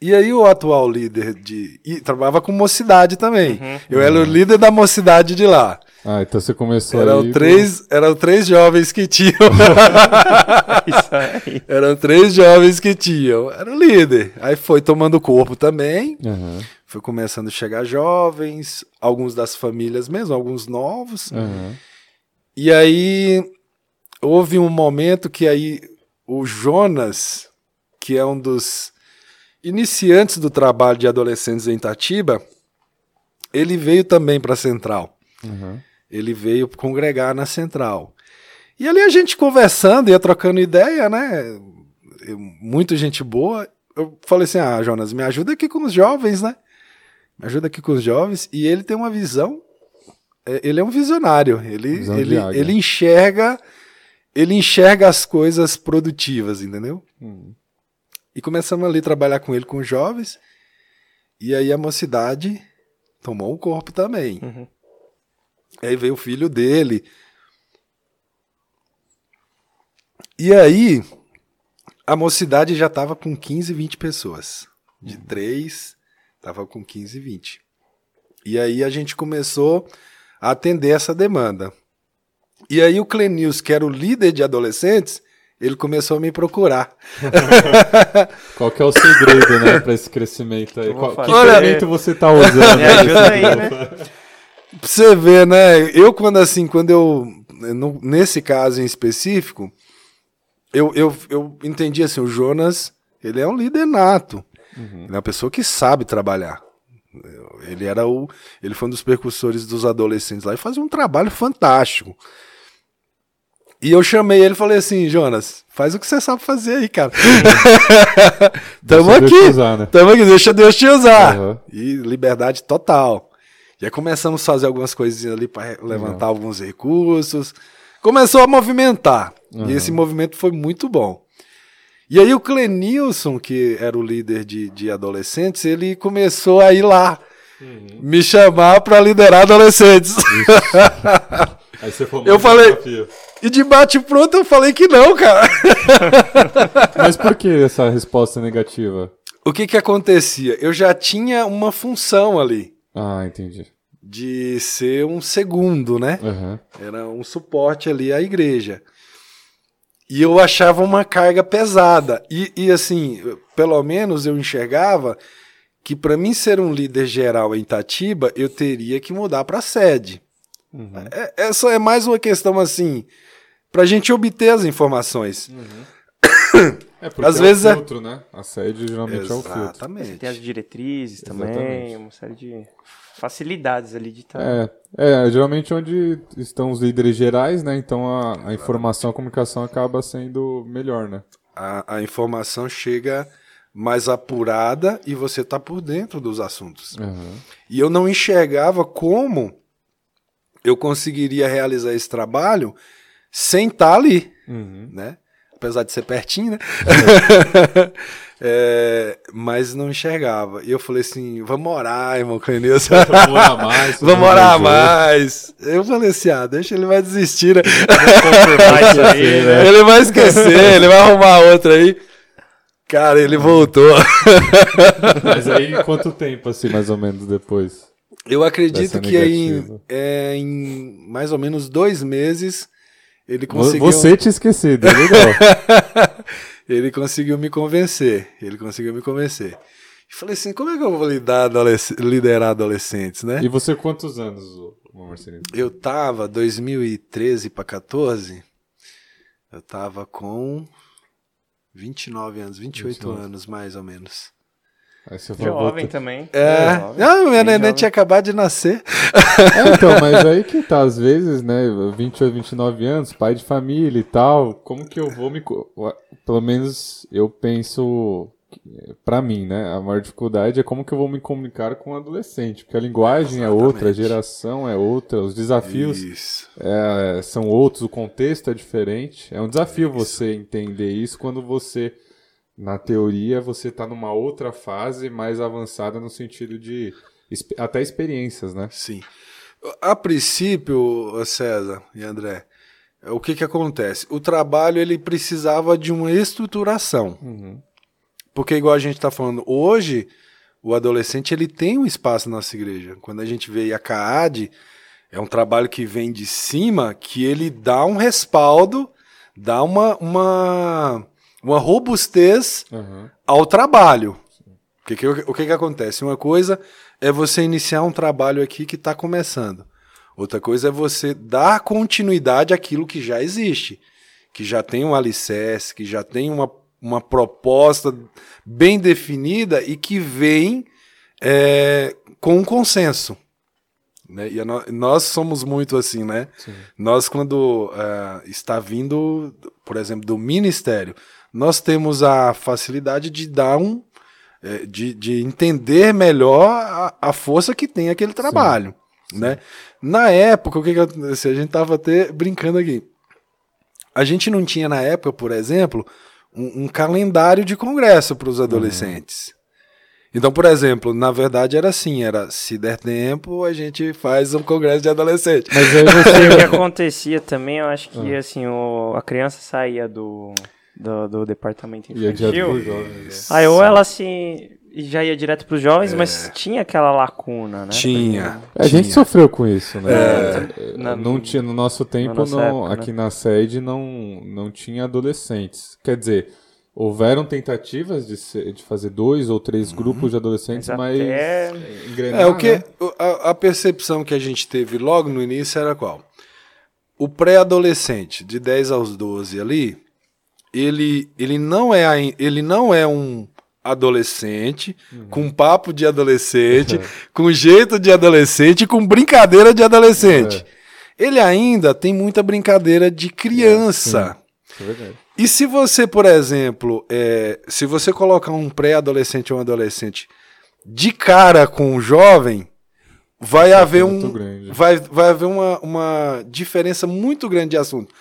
E aí o atual líder de e trabalhava com mocidade também. Eu era o líder da mocidade de lá. Ah, então você começou Eram aí. três, eram três jovens que tinham. *laughs* Isso aí. eram três jovens que tinham. Era o líder. Aí foi tomando corpo também. Aham. Foi começando a chegar jovens, alguns das famílias mesmo, alguns novos. Aham. E aí houve um momento que aí o Jonas, que é um dos iniciantes do trabalho de adolescentes em Itatiba, ele veio também para a central. Aham. Ele veio congregar na central. E ali a gente conversando, ia trocando ideia, né? Eu- Muita gente boa. Eu falei assim: ah, Jonas, me ajuda aqui com os jovens, né? Me ajuda aqui com os jovens. E ele tem uma visão. é, Ele é um visionário. Ele, Visão ele, ele enxerga. Ele enxerga as coisas produtivas, entendeu? Hum. E começamos ali a trabalhar com ele, com os jovens. E aí a mocidade tomou um corpo também. Uhum. Aí veio o filho dele. E aí, a mocidade já estava com 15, 20 pessoas. De três, estava com 15, 20. E aí a gente começou a atender essa demanda. E aí o Clenils, que era o líder de adolescentes, ele começou a me procurar. *laughs* Qual que é o segredo, né, para esse crescimento aí? Qual, que ferramenta você tá usando? Me ajuda aí, né? *laughs* Pra você ver, né? Eu, quando assim, quando eu. no- nesse caso em específico, eu, eu, eu entendi assim: o Jonas, ele é um líder nato. Ele é uma pessoa que sabe trabalhar. Ele era o. Ele foi um dos percussores dos adolescentes lá e fazia um trabalho fantástico. E eu chamei ele e falei assim, Jonas, faz o que você sabe fazer aí, cara. *laughs* Tamo Deixa aqui. usar, né? Tamo aqui, deixa Deus te usar. Aham. E liberdade total. E aí começamos a fazer algumas coisinhas ali para levantar alguns recursos. Começou a movimentar. Uhum. E esse movimento foi muito bom. E aí o Clenilson, que era o líder de, de adolescentes, ele começou a ir lá Uhum. me chamar para liderar adolescentes. *laughs* Aí você foi Eu falei- desafio. e de bate pronto eu falei que não, cara. *laughs* Mas por que essa resposta negativa? O que que acontecia? Eu já tinha uma função ali. Ah, entendi. de ser um segundo, né? Aham. Era um suporte ali à igreja. E eu achava uma carga pesada. E, e assim, pelo menos eu enxergava que para mim ser um líder geral em Itatiba, eu teria que mudar para sede. É, essa é mais uma questão assim, para a gente obter as informações. *coughs* É porque Às é vezes o é- filtro, né? A sede geralmente é o filtro. Exatamente. Tem as diretrizes também, Exatamente. uma série de facilidades ali de estar. É, é, geralmente onde estão os líderes gerais, né? Então a, a informação, a comunicação acaba sendo melhor, né? A, a informação chega mais apurada e você está por dentro dos assuntos. Aham. E eu não enxergava como eu conseguiria realizar esse trabalho sem estar ali, Uhum. né? Apesar de ser pertinho, né? *laughs* É, mas não enxergava. E eu falei assim, vamos orar, irmão Clenilson. Vamos orar mais. *laughs* Vamos orar mais. Eu falei assim, ah, deixa ele vai desistir, né? *laughs* Aí, né? Ele vai esquecer, ele vai arrumar outra aí. Cara, ele voltou. Mas aí quanto tempo, assim, mais ou menos depois? Eu acredito que aí, é, em mais ou menos dois meses ele conseguiu. Você tinha esquecido, é legal. *laughs* ele conseguiu me convencer. Ele conseguiu me convencer. E falei assim: como é que eu vou lidar adolesc- liderar adolescentes, né? e você quantos anos, Marcelino? Eu tava 2013 para 14. Eu tava com 29 anos, 28 29. anos mais ou menos. Aí você foi Jovem também. É, Jovem. não, minha neném jovem. tinha acabado de nascer. É, então, mas aí que tá, às *laughs* vezes, né, 28, 29 anos, pai de família e tal, como que eu vou me... Pelo menos eu penso, pra mim, né, a maior dificuldade é como que eu vou me comunicar com um adolescente, porque a linguagem é outra, a Exatamente. geração é outra, os desafios é, são outros, o contexto é diferente. É um desafio você entender isso quando você, na teoria, você está numa outra fase mais avançada no sentido de até experiências, né? Sim. A princípio, César e André, o que que acontece? O trabalho ele precisava de uma estruturação. Uhum. Porque igual a gente está falando, hoje o adolescente ele tem um espaço na nossa igreja. Quando a gente vê a CAAD, é um trabalho que vem de cima, que ele dá um respaldo, dá uma, uma, uma robustez Uhum. ao trabalho. O que, que, o que, que acontece? Uma coisa é você iniciar um trabalho aqui que está começando. Outra coisa é você dar continuidade àquilo que já existe, que já tem um alicerce, que já tem uma, uma proposta bem definida e que vem é, com um consenso. Né? E no- nós somos muito assim, né? Nós, quando ah, está vindo, por exemplo, do ministério, nós temos a facilidade de dar um. eh, de, de entender melhor a, a força que tem aquele trabalho. Né? Na época, o que, que aconteceu? A gente estava até brincando aqui. A gente não tinha, na época, por exemplo, um, um calendário de congresso para os adolescentes. Então, por exemplo, na verdade era assim, era se der tempo, a gente faz um congresso de adolescente. Mas aí E *laughs* o você. que acontecia também, eu acho Ah. que assim, o, a criança saía do, do, do departamento Ia direto pro infantil. né? Aí ou ela assim já ia direto pros jovens, mas tinha aquela lacuna, né? É. Tinha. A gente tinha. sofreu com isso, né? É, na- não tinha, no nosso tempo, nossa não, época, aqui né? na sede não, não tinha adolescentes. Quer dizer, houveram tentativas de, ser- de fazer dois ou três grupos de adolescentes, Mas mas, até- engrenar, É, o que, né? a, a percepção que a gente teve logo no início era qual? O pré-adolescente, de 10 aos 12 ali, ele, ele, não, é, ele não é um adolescente, com papo de adolescente, *laughs* com jeito de adolescente, com brincadeira de adolescente. Ele ainda tem muita brincadeira de criança. É verdade. E se você, por exemplo, é, se você colocar um pré-adolescente ou um adolescente de cara com um jovem, vai Choque haver um, grande. vai, vai haver uma, uma diferença muito grande de assunto.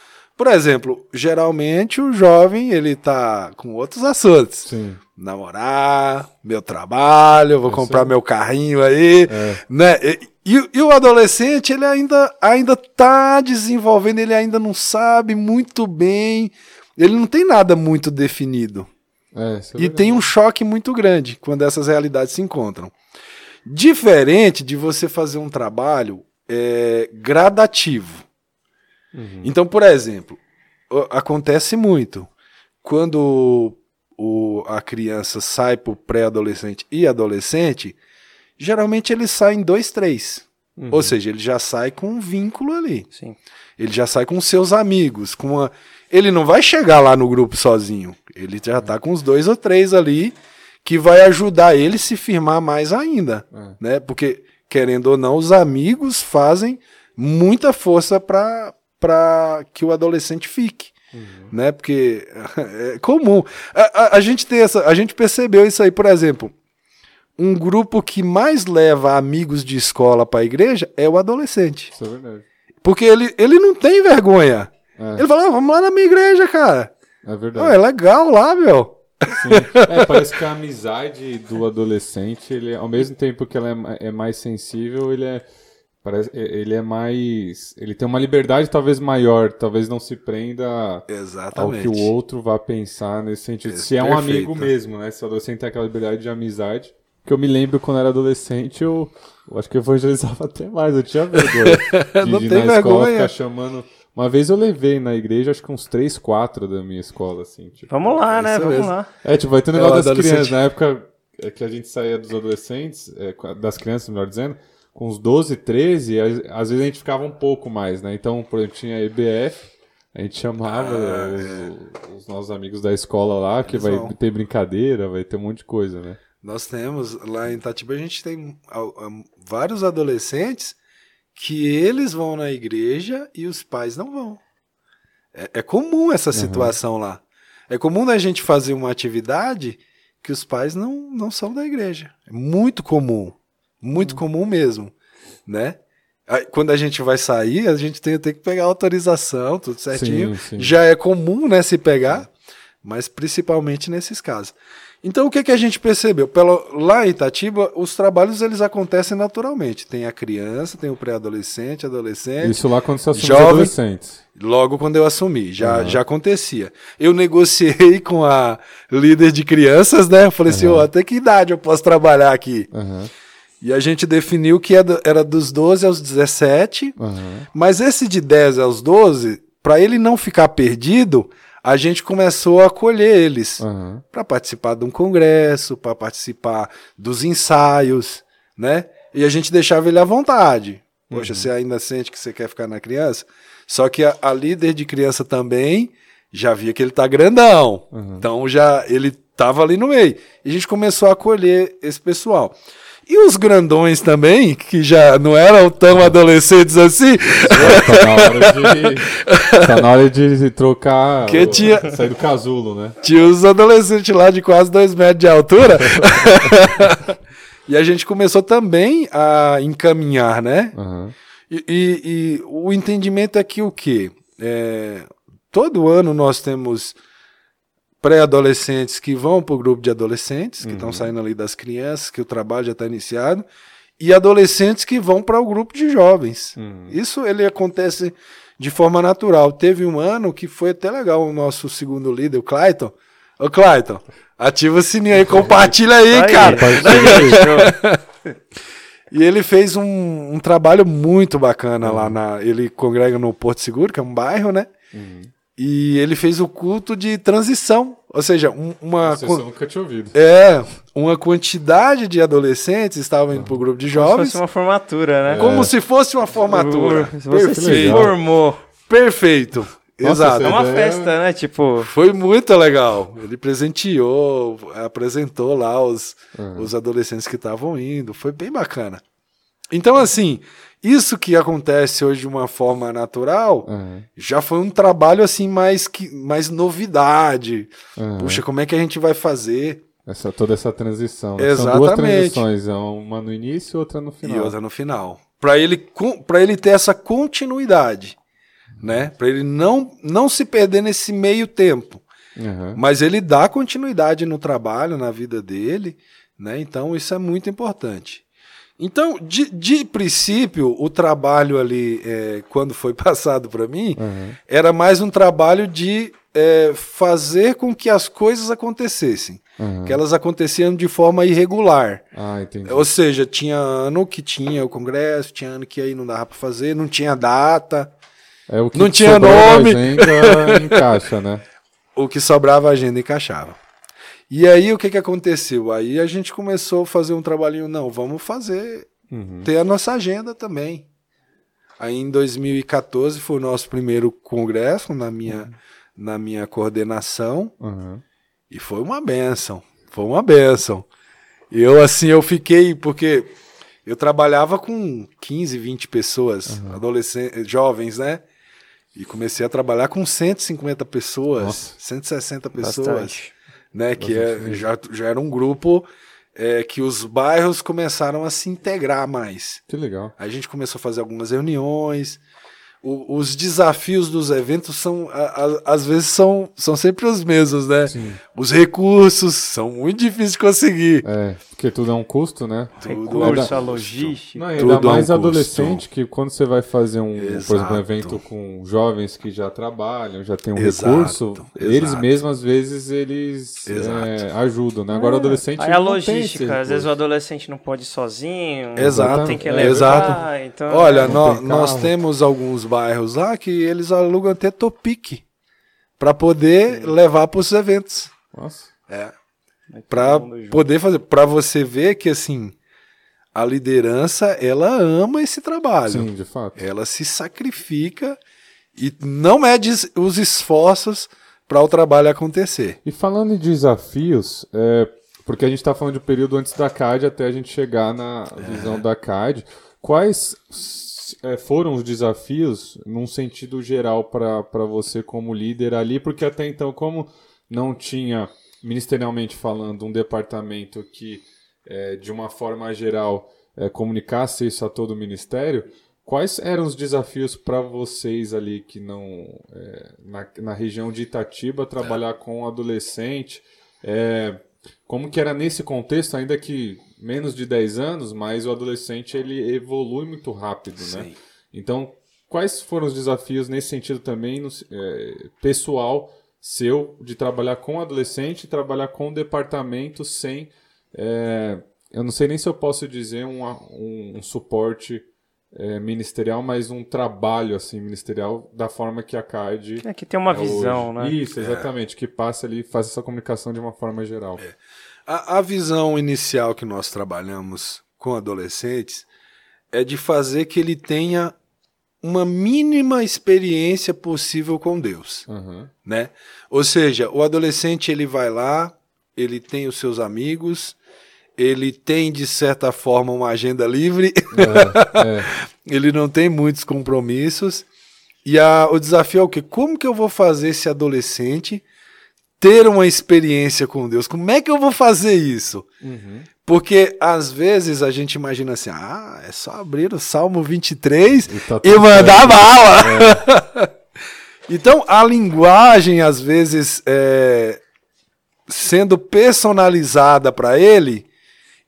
Por exemplo, geralmente o jovem ele tá com outros assuntos. Sim. Namorar, meu trabalho, vou Isso comprar aí. meu carrinho aí, É. né? E, e- o adolescente, ele ainda, ainda tá desenvolvendo, ele ainda não sabe muito bem, ele não tem nada muito definido. É, é E tem um choque muito grande quando essas realidades se encontram. Diferente de você fazer um trabalho é, gradativo. Então, por exemplo, acontece muito quando o, a criança sai para o pré-adolescente e adolescente, geralmente ele sai em dois, três. Ou seja, ele já sai com um vínculo ali. Sim. Ele já sai com seus amigos, com uma... ele não vai chegar lá no grupo sozinho. Ele já tá com os dois ou três ali que vai ajudar ele se firmar mais ainda, É. né? Porque querendo ou não, os amigos fazem muita força para para que o adolescente fique, né? Porque *laughs* é comum. A, a- a gente tem essa, a gente percebeu isso aí, por exemplo, um grupo que mais leva amigos de escola para a igreja é o adolescente. Isso é verdade. Porque ele, ele não tem vergonha. É, Ele fala, "Ah, vamos lá na minha igreja, cara. é verdade. é legal lá, meu. É, parece que a amizade do adolescente, ele, ao mesmo tempo que ela é, é mais sensível, ele é, parece, ele é mais. Ele tem uma liberdade talvez maior, talvez não se prenda ao Exatamente. que o outro vá pensar nesse sentido. É, Se é um perfeito. amigo mesmo, né? Se o adolescente tem aquela liberdade de amizade. Que eu me lembro quando era adolescente, eu, eu acho que eu evangelizava até mais, eu tinha vergonha. *laughs* De, Não de ir tem na escola vergonha. ficar chamando. Uma vez eu levei na igreja, acho que uns 3, 4 da minha escola, assim. Tipo, Vamos lá, né? Vamos mesmo. lá. é, tipo, vai ter um É, negócio das crianças. Na época é, que a gente saía dos adolescentes, é, das crianças, melhor dizendo, com uns 12, 13, às, vezes a gente ficava um pouco mais, né? Então, por exemplo, tinha EBF, a gente chamava Ah, os, os nossos amigos da escola lá, que vai vão. ter brincadeira, vai ter um monte de coisa, né? Nós temos, lá em Itatiba, a gente tem vários adolescentes que eles vão na igreja e os pais não vão. É, é comum essa situação lá. É comum a gente fazer uma atividade que os pais não, não são da igreja. É muito comum. Muito comum mesmo. Né? Quando a gente vai sair, a gente tem, tem que pegar autorização, tudo certinho. Sim, sim. Já é comum, né, se pegar, mas principalmente nesses casos. Então o que, que a gente percebeu? Pelo, lá em Itatiba, os trabalhos eles acontecem naturalmente. Tem a criança, tem o pré-adolescente, adolescente. Isso lá quando você Jovem. adolescentes. Logo quando eu assumi, já, Aham. já acontecia. Eu negociei com a líder de crianças, né? Eu falei assim, Aham. ó, até que idade eu posso trabalhar aqui? Aham, E a gente definiu que era era dos 12 aos 17, aham. mas esse de 10 aos 12, para ele não ficar perdido, a gente começou a acolher eles aham. para participar de um congresso, para participar dos ensaios, né? E a gente deixava ele à vontade. Poxa, você ainda sente que você quer ficar na criança? Só que a, a líder de criança também já via que ele tá grandão. Então já ele tava ali no meio. E a gente começou a acolher esse pessoal. E os grandões também, que já não eram tão adolescentes assim, Tá na hora de. *laughs* Tá na hora de trocar. *laughs* Que tinha- Sair do casulo, né? Tinha os adolescentes lá de quase dois metros de altura. *laughs* e a gente começou também a encaminhar, né? Aham. E, e- e o entendimento é que o quê? É, todo ano nós temos pré-adolescentes que vão para o grupo de adolescentes, que estão saindo ali das crianças, que o trabalho já está iniciado, e adolescentes que vão para o grupo de jovens. Isso ele acontece de forma natural. Teve um ano que foi até legal o nosso segundo líder, o Clayton. Ô Clayton, ativa o sininho aí, *laughs* compartilha aí, Tá aí. cara. *laughs* E ele fez um, um trabalho muito bacana lá na. Ele congrega no Porto Seguro, que é um bairro, né? E ele fez o culto de transição. Ou seja, um- uma. Nossa, isso eu nunca tinha ouvido. É, uma quantidade de adolescentes estavam indo pro grupo de Como se jovens, fosse uma formatura, né? como se fosse uma formatura. Se você se Perfeito. formou. Perfeito. Nossa, Exato. É uma ideia- festa, né? Tipo, Foi muito legal. Ele presenteou, apresentou lá os, os adolescentes que estavam indo. Foi bem bacana. Então, assim, isso que acontece hoje de uma forma natural Aham, já foi um trabalho assim mais, que, mais novidade. aham. Puxa, como é que a gente vai fazer? Essa, toda essa transição. né? São duas Exatamente. transições, é uma no início e outra no final. E outra no final. Para ele, para ele ter essa continuidade, né? Para ele não, não se perder nesse meio tempo. Aham. Mas ele dá continuidade no trabalho, na vida dele, né? Então isso é muito importante. Então, de, de princípio, o trabalho ali, é, quando foi *laughs* passado para mim, Uhum. era mais um trabalho de é, fazer com que as coisas acontecessem. Uhum. Que elas aconteciam de forma irregular. Ah. Ou seja, tinha ano que tinha o congresso, tinha ano que aí não dava para fazer, não tinha data, É o que não tinha nome. agenda *laughs* encaixa, né? o que sobrava a agenda encaixava. E aí o que, que aconteceu? Aí a gente começou a fazer um trabalhinho, não, vamos fazer, Uhum. ter a nossa agenda também. Aí em 2014 foi o nosso primeiro congresso na minha, na minha coordenação Uhum. e foi uma benção, foi uma benção. Eu assim, eu fiquei, porque eu trabalhava com 15, 20 pessoas, adolescentes, jovens, né? E comecei a trabalhar com 150 pessoas, Nossa. 160 pessoas Bastante. Né? Que é, já, já era um grupo é, que os bairros começaram a se integrar mais. Que legal. A gente começou a fazer algumas reuniões. O- os desafios dos eventos são, a- a- às vezes, são, são sempre os mesmos, né? Sim. Os recursos são muito difíceis de conseguir. É, porque tudo é um custo, né? Tudo Recurso, é a da- logística. Não, e Tudo ainda é um mais custo. adolescente, que quando você vai fazer um, por exemplo, um evento com jovens que já trabalham, já tem um Exato, recurso, eles exato. mesmos, às vezes, eles é, ajudam, né? Agora o adolescente Aí a logística, às vezes o adolescente não pode ir sozinho. Exato, Tem que é, levar. exato. Então, Olha, nós carro. temos alguns bairros lá que eles alugam até topique para poder levar para os eventos. Nossa, É. todo Para poder fazer, para você ver que assim, a liderança, ela ama esse trabalho. sim, de fato. Ela se sacrifica e não mede os esforços para o trabalho acontecer. E falando em desafios, é, porque a gente está falando de um período antes da CAD até a gente chegar na visão da CAD, quais é, foram os desafios num sentido geral para você como líder ali? Porque até então, como não tinha, ministerialmente falando, um departamento que, é, de uma forma geral, é, comunicasse isso a todo o ministério, quais eram os desafios para vocês ali que não é, na, na região de Itatiba trabalhar com adolescente? É, como que era nesse contexto, ainda que menos de 10 anos, mas o adolescente ele evolui muito rápido, né? Sim. Então, quais foram os desafios nesse sentido também, no, é, pessoal seu, de trabalhar com adolescente e trabalhar com o departamento sem, é, eu não sei nem se eu posso dizer um, um, um suporte é, ministerial, mas um trabalho assim ministerial da forma que a CAD É que tem uma é visão, hoje. né? Isso, exatamente, que passa ali e faz essa comunicação de uma forma geral. A, a visão inicial que nós trabalhamos com adolescentes é de fazer que ele tenha uma mínima experiência possível com Deus. Aham. né? Ou seja, o adolescente ele vai lá, ele tem os seus amigos, ele tem de certa forma uma agenda livre, É, é. *laughs* ele não tem muitos compromissos. E a, o desafio é o quê? Como que eu vou fazer esse adolescente ter uma experiência com Deus? Como é que eu vou fazer isso? Uhum. Porque às vezes a gente imagina assim: ah, é só abrir o Salmo 23 E tá e mandar bala. *laughs* então, a linguagem, às vezes, é, sendo personalizada para ele,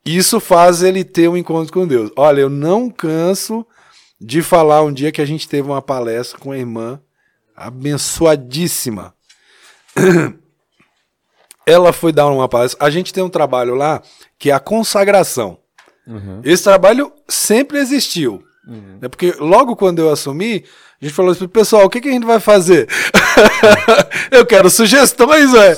isso faz ele ter um encontro com Deus. Olha, eu não canso de falar um dia que a gente teve uma palestra com a irmã abençoadíssima. *coughs* Ela foi dar uma palestra. A gente tem um trabalho lá que é a consagração. Uhum. Esse trabalho sempre existiu. Uhum. Né? Porque logo quando eu assumi, a gente falou assim, pessoal, o que, que a gente vai fazer? *laughs* eu quero sugestões, velho.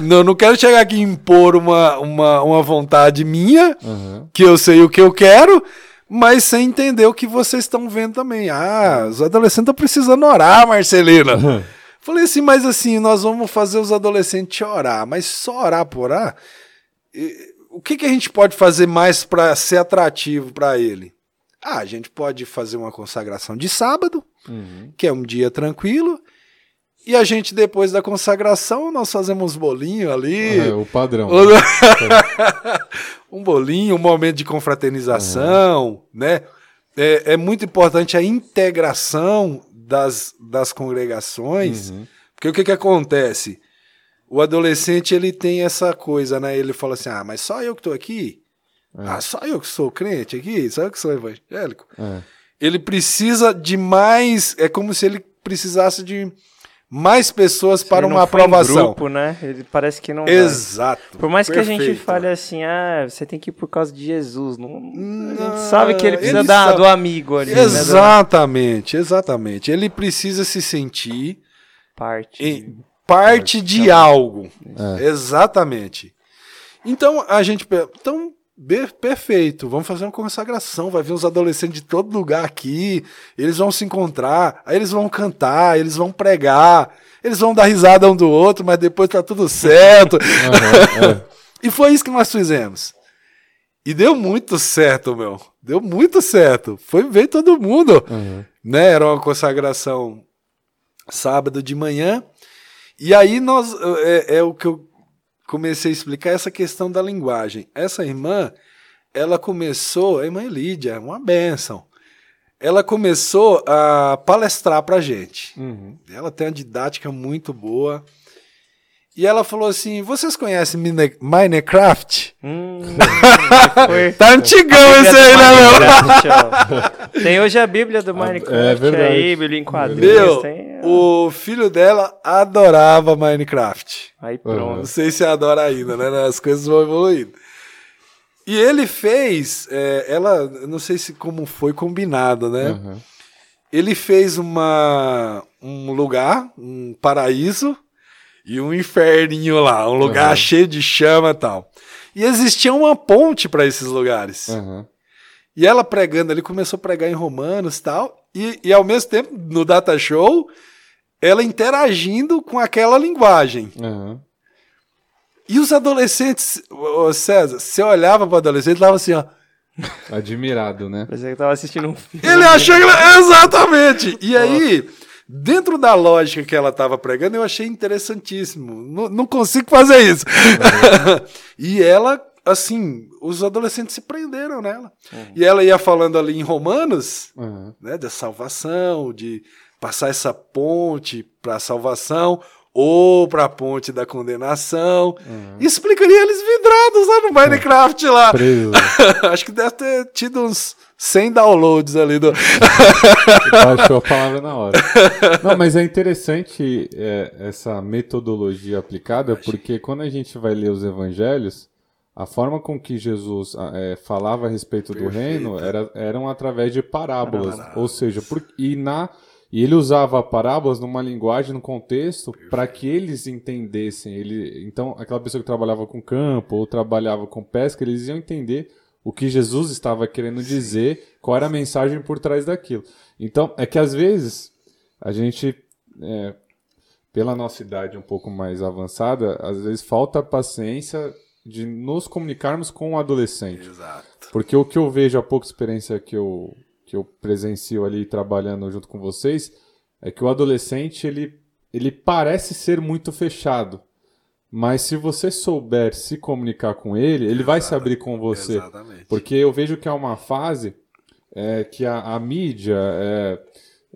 não, não quero chegar aqui e impor uma, uma, uma vontade minha, Uhum. que eu sei o que eu quero, mas sem entender o que vocês estão vendo também. Ah, os adolescentes estão precisando orar, Marcelina. Falei assim, mas assim, nós vamos fazer os adolescentes orar, mas só orar por orar? E, O que, que a gente pode fazer mais para ser atrativo para ele? Ah, a gente pode fazer uma consagração de sábado, Uhum. que é um dia tranquilo, e a gente, depois da consagração, nós fazemos bolinho ali, É, o padrão. *laughs* um bolinho, um momento de confraternização, né? É, é muito importante a integração das, das congregações, Uhum. porque o que, que acontece? O adolescente ele tem essa coisa, né? Ele fala assim: ah, mas só eu que tô aqui? Ah, só eu que sou crente aqui, só eu que sou evangélico. É. Ele precisa de mais. É como se ele precisasse de mais pessoas para uma aprovação. grupo, né? Ele parece que não vai. Exato. Por mais que a gente Perfeito. fale assim, ah, você tem que ir por causa de Jesus. Não, a Não, gente sabe que ele precisa ele da- sabe. do amigo ali, né? Exatamente, exatamente. Ele precisa se sentir parte. em parte de algo. É. Exatamente. Então a gente. Então, perfeito. Vamos fazer uma consagração. Vai vir os adolescentes de todo lugar aqui. Eles vão se encontrar. Aí eles vão cantar. Eles vão pregar. Eles vão dar risada um do outro, mas depois tá tudo certo. É. *laughs* E foi isso que nós fizemos. E deu muito certo, meu. Deu muito certo. Foi ver todo mundo. Uhum. Né? Era uma consagração sábado de manhã. E aí nós é, é o que eu comecei a explicar essa questão da linguagem. Essa irmã, ela começou, a irmã Lídia, uma benção. Ela começou a palestrar pra gente. Uhum. Ela tem uma didática muito boa. E ela falou assim: Vocês conhecem Mine- Minecraft? Hum, foi. *laughs* Tá antigão esse aí, né, meu? *laughs* Tem hoje a Bíblia do Minecraft é verdade. aí, Bíblia em quadrinhos. Meu, tem, o filho dela adorava Minecraft. Aí Não pronto. sei se adora ainda, né? As coisas vão evoluindo. E ele fez, é, ela, não sei se como foi combinado, né? Uhum. Ele fez uma, um lugar, um paraíso e um inferninho lá, um lugar Uhum. cheio de chama e tal. E existia uma ponte para esses lugares. Uhum. E ela pregando ali, começou a pregar em Romanos e tal. E, e ao mesmo tempo, no Data Show, ela interagindo com aquela linguagem. Uhum. E os adolescentes, ô César, você olhava para o adolescente e tava assim, ó. Admirado, né? Parecia que eu tava assistindo um filme. Ele achou que. Exatamente! E aí, dentro da lógica que ela estava pregando, eu achei interessantíssimo. Não, não consigo fazer isso. *laughs* e ela, assim, os adolescentes se prenderam nela. E ela ia falando ali em Romanos, Uhum. né, da salvação, de passar essa ponte para a salvação ou para a ponte da condenação. E explicaria eles vidrados lá no Minecraft lá. *laughs* Acho que deve ter tido uns 100 downloads ali do. Baixou a palavra na hora. *laughs* Não, mas é interessante é, essa metodologia aplicada, porque quando a gente vai ler os evangelhos, a forma com que Jesus é, falava a respeito do Perfeito. reino era, eram através de parábolas. Parábolas. Ou seja, por, e, na, e ele usava parábolas numa linguagem, num contexto, para que eles entendessem. Ele, então, aquela pessoa que trabalhava com campo ou trabalhava com pesca, eles iam entender o que Jesus estava querendo dizer, qual era a mensagem por trás daquilo. Então, é que às vezes a gente, é, pela nossa idade um pouco mais avançada, às vezes falta paciência de nos comunicarmos com o adolescente. Exato. Porque o que eu vejo, a pouca experiência que eu, que eu presencio ali trabalhando junto com vocês, é que o adolescente, ele, ele parece ser muito fechado. Mas se você souber se comunicar com ele, ele vai se abrir com você. Exatamente. Porque eu vejo que é uma fase é, que a, a mídia, é,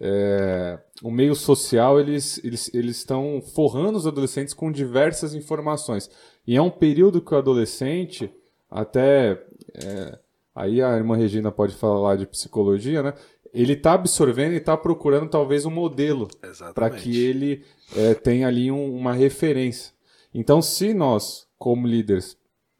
é, o meio social, eles, eles, eles estão forrando os adolescentes com diversas informações. E é um período que o adolescente, até. é, aí a irmã Regina pode falar de psicologia, né? Ele está absorvendo e está procurando talvez um modelo para que ele é, tenha ali um- uma referência. Então, se nós, como líderes,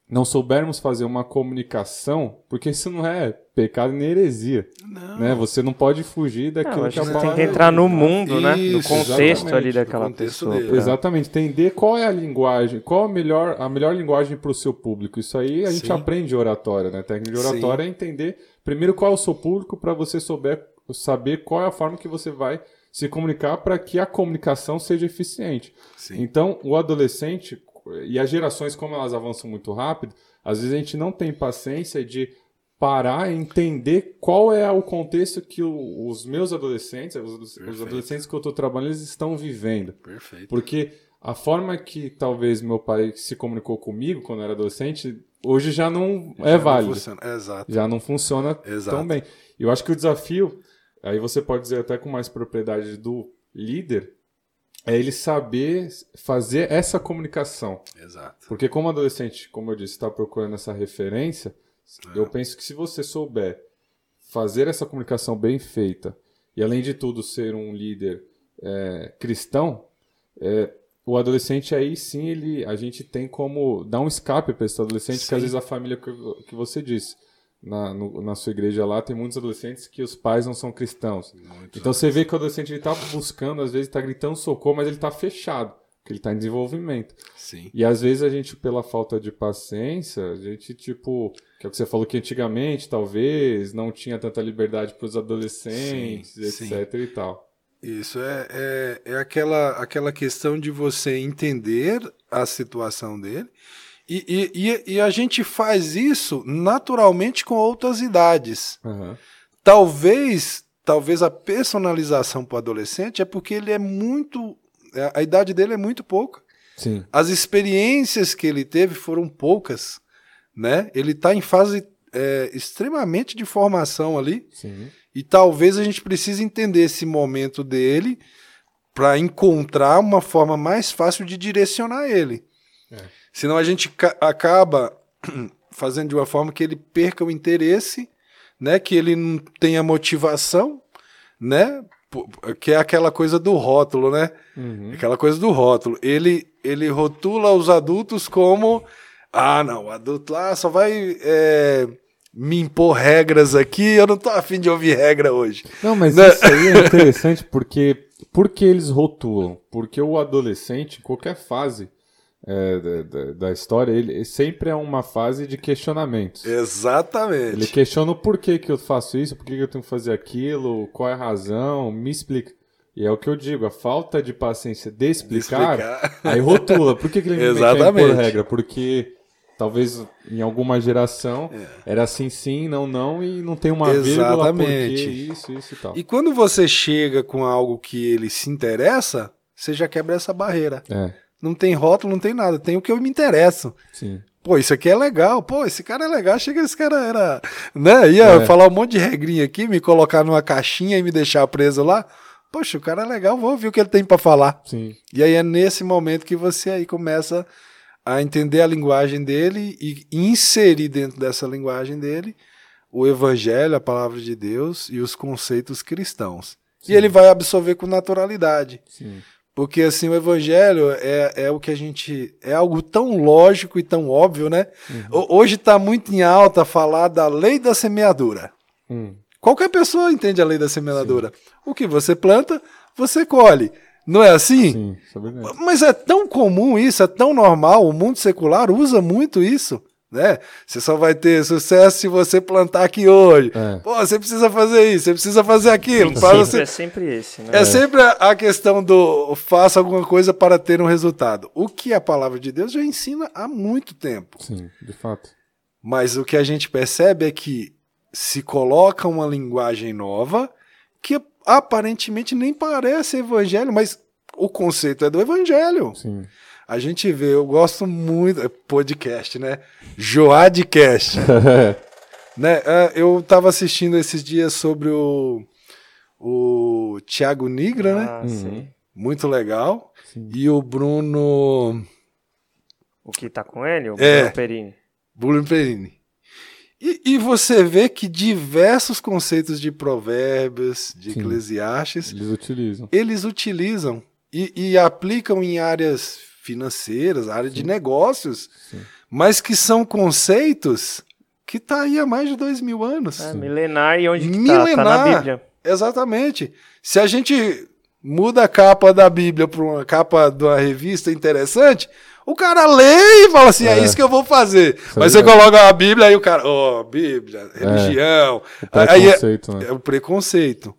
não soubermos fazer uma comunicação, porque isso não é pecado nem heresia, Não. né? Você não pode fugir Não, daquilo acho que a você tem palavra que entrar no mundo, né? No Isso, contexto exatamente, ali no daquela contexto pessoa. dele. pra- Exatamente, entender qual é a linguagem, qual a melhor, a melhor linguagem para o seu público. Isso aí a gente Sim. aprende oratória, né? Técnica de Sim. oratória é entender primeiro qual é o seu público para você souber, saber qual é a forma que você vai se comunicar para que a comunicação seja eficiente. Sim. Então, o adolescente e as gerações, como elas avançam muito rápido, às vezes a gente não tem paciência de parar e entender qual é o contexto que o- os meus adolescentes, os, os adolescentes que eu estou trabalhando, eles estão vivendo. Perfeito. Porque a forma que talvez meu pai se comunicou comigo quando eu era adolescente, hoje já não Já é válido. Já não funciona Exato. tão bem. Eu acho que o desafio, aí você pode dizer até com mais propriedade do líder, é ele saber fazer essa comunicação. Exato. Porque como adolescente, como eu disse, está procurando essa referência, Eu penso que se você souber fazer essa comunicação bem feita e, além de tudo, ser um líder é, cristão, é, o adolescente aí sim ele a gente tem como dar um escape para esse adolescente Sim. que às vezes a família que, que você disse na, no- na sua igreja lá tem muitos adolescentes que os pais não são cristãos. Então você vê que o adolescente ele tá buscando às vezes tá gritando socorro mas ele tá fechado porque ele tá em desenvolvimento Sim. e às vezes a gente pela falta de paciência a gente tipo que é o que você falou que antigamente talvez não tinha tanta liberdade para os adolescentes Sim, etc sim. e tal Isso é, é, é aquela, aquela questão de você entender a situação dele. E, e, e, a gente faz isso naturalmente com outras idades. Aham. Talvez, talvez a personalização para o adolescente é porque ele é muito. A idade dele é muito pouca. sim As experiências que ele teve foram poucas. Né? Ele está em fase é, extremamente de formação ali. sim E talvez a gente precise entender esse momento dele para encontrar uma forma mais fácil de direcionar ele. É. Senão a gente ca- acaba *clears throat* fazendo de uma forma que ele perca o interesse, né? Que ele não tenha motivação, né? Que é aquela coisa do rótulo, né? Uhum. Aquela coisa do rótulo. Ele, ele rotula os adultos como. Ah, não, o adulto lá só vai é, me impor regras aqui, eu não tô afim de ouvir regra hoje. Não, mas Né? isso aí é *laughs* interessante porque por que eles rotulam? Porque o adolescente, em qualquer fase é, da, da- da história, ele sempre é uma fase de questionamentos. Ele Exatamente. questiona o porquê que eu faço isso, por que eu tenho que fazer aquilo, qual é a razão, me explica. E é o que eu digo, a falta de paciência de explicar, Explicar. aí rotula. Por que, que ele não quer Exatamente. impor regra? Porque talvez em alguma geração era assim sim, não, não, e não tem uma vírgula, porque Exatamente. isso, isso e tal. E quando você chega com algo que ele se interessa, você já quebra essa barreira. É, Não tem rótulo, não tem nada, tem o que eu me interesso. sim. Pô, isso aqui é legal. Pô, esse cara é legal. Chega esse cara era. Né? Ia É. falar um monte de regrinha aqui, me colocar numa caixinha e me deixar preso lá. Poxa, o cara é legal, vou ouvir o que ele tem pra falar. Sim, E aí é nesse momento que você aí começa a entender a linguagem dele e inserir dentro dessa linguagem dele o evangelho, a palavra de Deus e os conceitos cristãos. E ele vai absorver com naturalidade. sim. Porque assim, o evangelho é, é o que a gente. É algo tão lógico e tão óbvio, né? Ho- Hoje está muito em alta falar da lei da semeadura. Hum, Qualquer pessoa entende a lei da semeadura. O que você planta, você colhe. Não é assim? sim, é. Mas é tão comum isso, é tão normal. O mundo secular usa muito isso. Né? Você só vai ter sucesso se você plantar aqui hoje. É. Pô, você precisa fazer isso, você precisa fazer aquilo. O Para você... é sempre esse, né? É sempre a- a questão do faça alguma coisa para ter um resultado. O que a palavra de Deus já ensina há muito tempo. Sim, de fato. Mas o que a gente percebe é que se coloca uma linguagem nova que aparentemente nem parece evangelho, mas o conceito é do evangelho. Sim. A gente vê, eu gosto muito, é podcast, né? Joadcast. *laughs* né? É, Eu estava assistindo esses dias sobre o, o Thiago Nigra, né? Ah, sei. Muito legal. Sim. E o Bruno O que tá com ele? O É. Bruno Perini. Bruno Perini. E, e você vê que diversos conceitos de provérbios, de Sim. Eclesiastes, Eles utilizam. eles utilizam e, e aplicam em áreas financeiras, área de negócios, Sim. mas que são conceitos que tá aí há mais de dois mil anos. É, milenar e onde que tá? Tá na. Bíblia. Exatamente. Se a gente muda a capa da Bíblia para uma capa de uma revista interessante, o cara lê e fala assim: é, É. isso que eu vou fazer. Isso é Mas você verdade. coloca a Bíblia aí o cara, ó, Bíblia, religião. O Aí é- né? é o preconceito.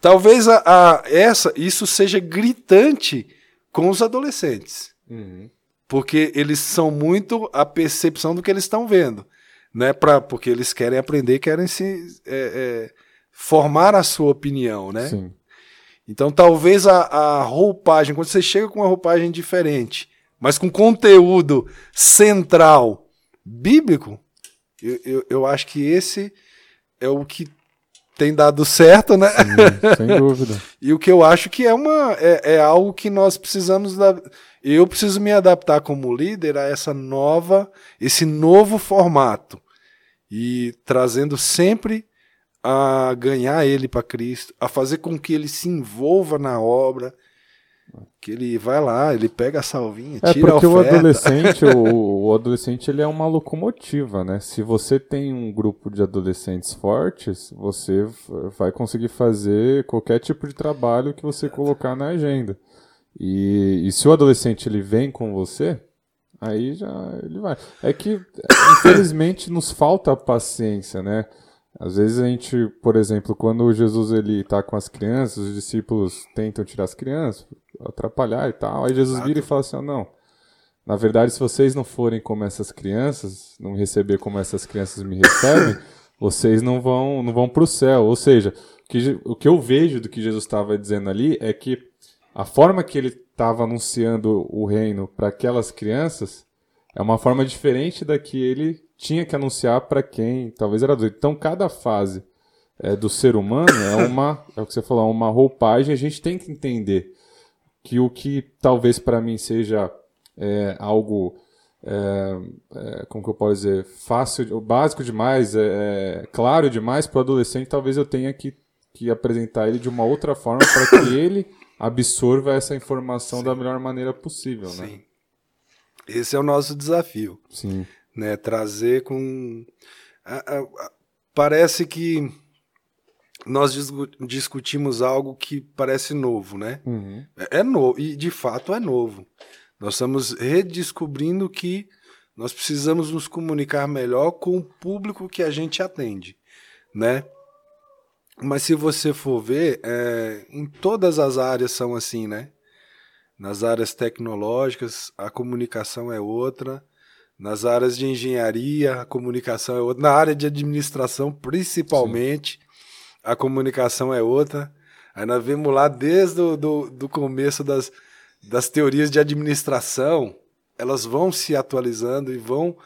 Talvez a, a- essa isso seja gritante com os adolescentes, Uhum. porque eles são muito a percepção do que eles estão vendo, né? Pra, porque eles querem aprender, querem se é, é, formar a sua opinião, né? Sim. Então talvez a, a roupagem, quando você chega com uma roupagem diferente, mas com conteúdo central bíblico, eu, eu, eu acho que esse é o que tem dado certo, né? Sim, sem *laughs* dúvida. E o que eu acho que é uma é, é algo que nós precisamos da, eu preciso me adaptar como líder a essa nova esse novo formato e trazendo sempre a ganhar ele para Cristo, a fazer com que ele se envolva na obra, que ele vai lá, ele pega a salvinha, É tira a porque o oferta. adolescente, o, *laughs* o adolescente ele é uma locomotiva, né? Se você tem um grupo de adolescentes fortes, você vai conseguir fazer qualquer tipo de trabalho que você colocar na agenda. E, e se o adolescente ele vem com você, aí já ele vai. É que infelizmente nos falta paciência, né? Às vezes a gente, por exemplo, quando Jesus ele tá com as crianças, os discípulos tentam tirar as crianças, atrapalhar e tal. Aí Jesus vira e fala assim: "Ó, não. Na verdade, se vocês não forem como essas crianças, não me receber como essas crianças me recebem, *coughs* vocês não vão não vão para o céu. Ou seja, o que, o que eu vejo do que Jesus estava dizendo ali é que a forma que ele estava anunciando o reino para aquelas crianças é uma forma diferente da que ele tinha que anunciar para quem talvez era doido. Então, cada fase é, do ser humano é uma, *coughs* é o que você falou, é uma roupagem. A gente tem que entender que o que talvez para mim seja é, algo, é, é, como que eu posso dizer, fácil, básico demais, é, claro demais para o adolescente, talvez eu tenha que, que apresentar ele de uma outra forma para que ele absorva essa informação da melhor maneira possível, né? Sim. Esse é o nosso desafio, Sim. né? Trazer com. a- a- a- Parece que nós discu- discutimos algo que parece novo, né? Uhum. É novo, e de fato é novo. Nós estamos redescobrindo que nós precisamos nos comunicar melhor com o público que a gente atende, né? Mas se você for ver, é, em todas as áreas são assim, né? Nas áreas tecnológicas, a comunicação é outra. Nas áreas de engenharia, a comunicação é outra. Na área de administração, principalmente, a comunicação é outra. Aí nós vemos lá desde o do, do começo das, das teorias de administração, elas vão se atualizando e vão.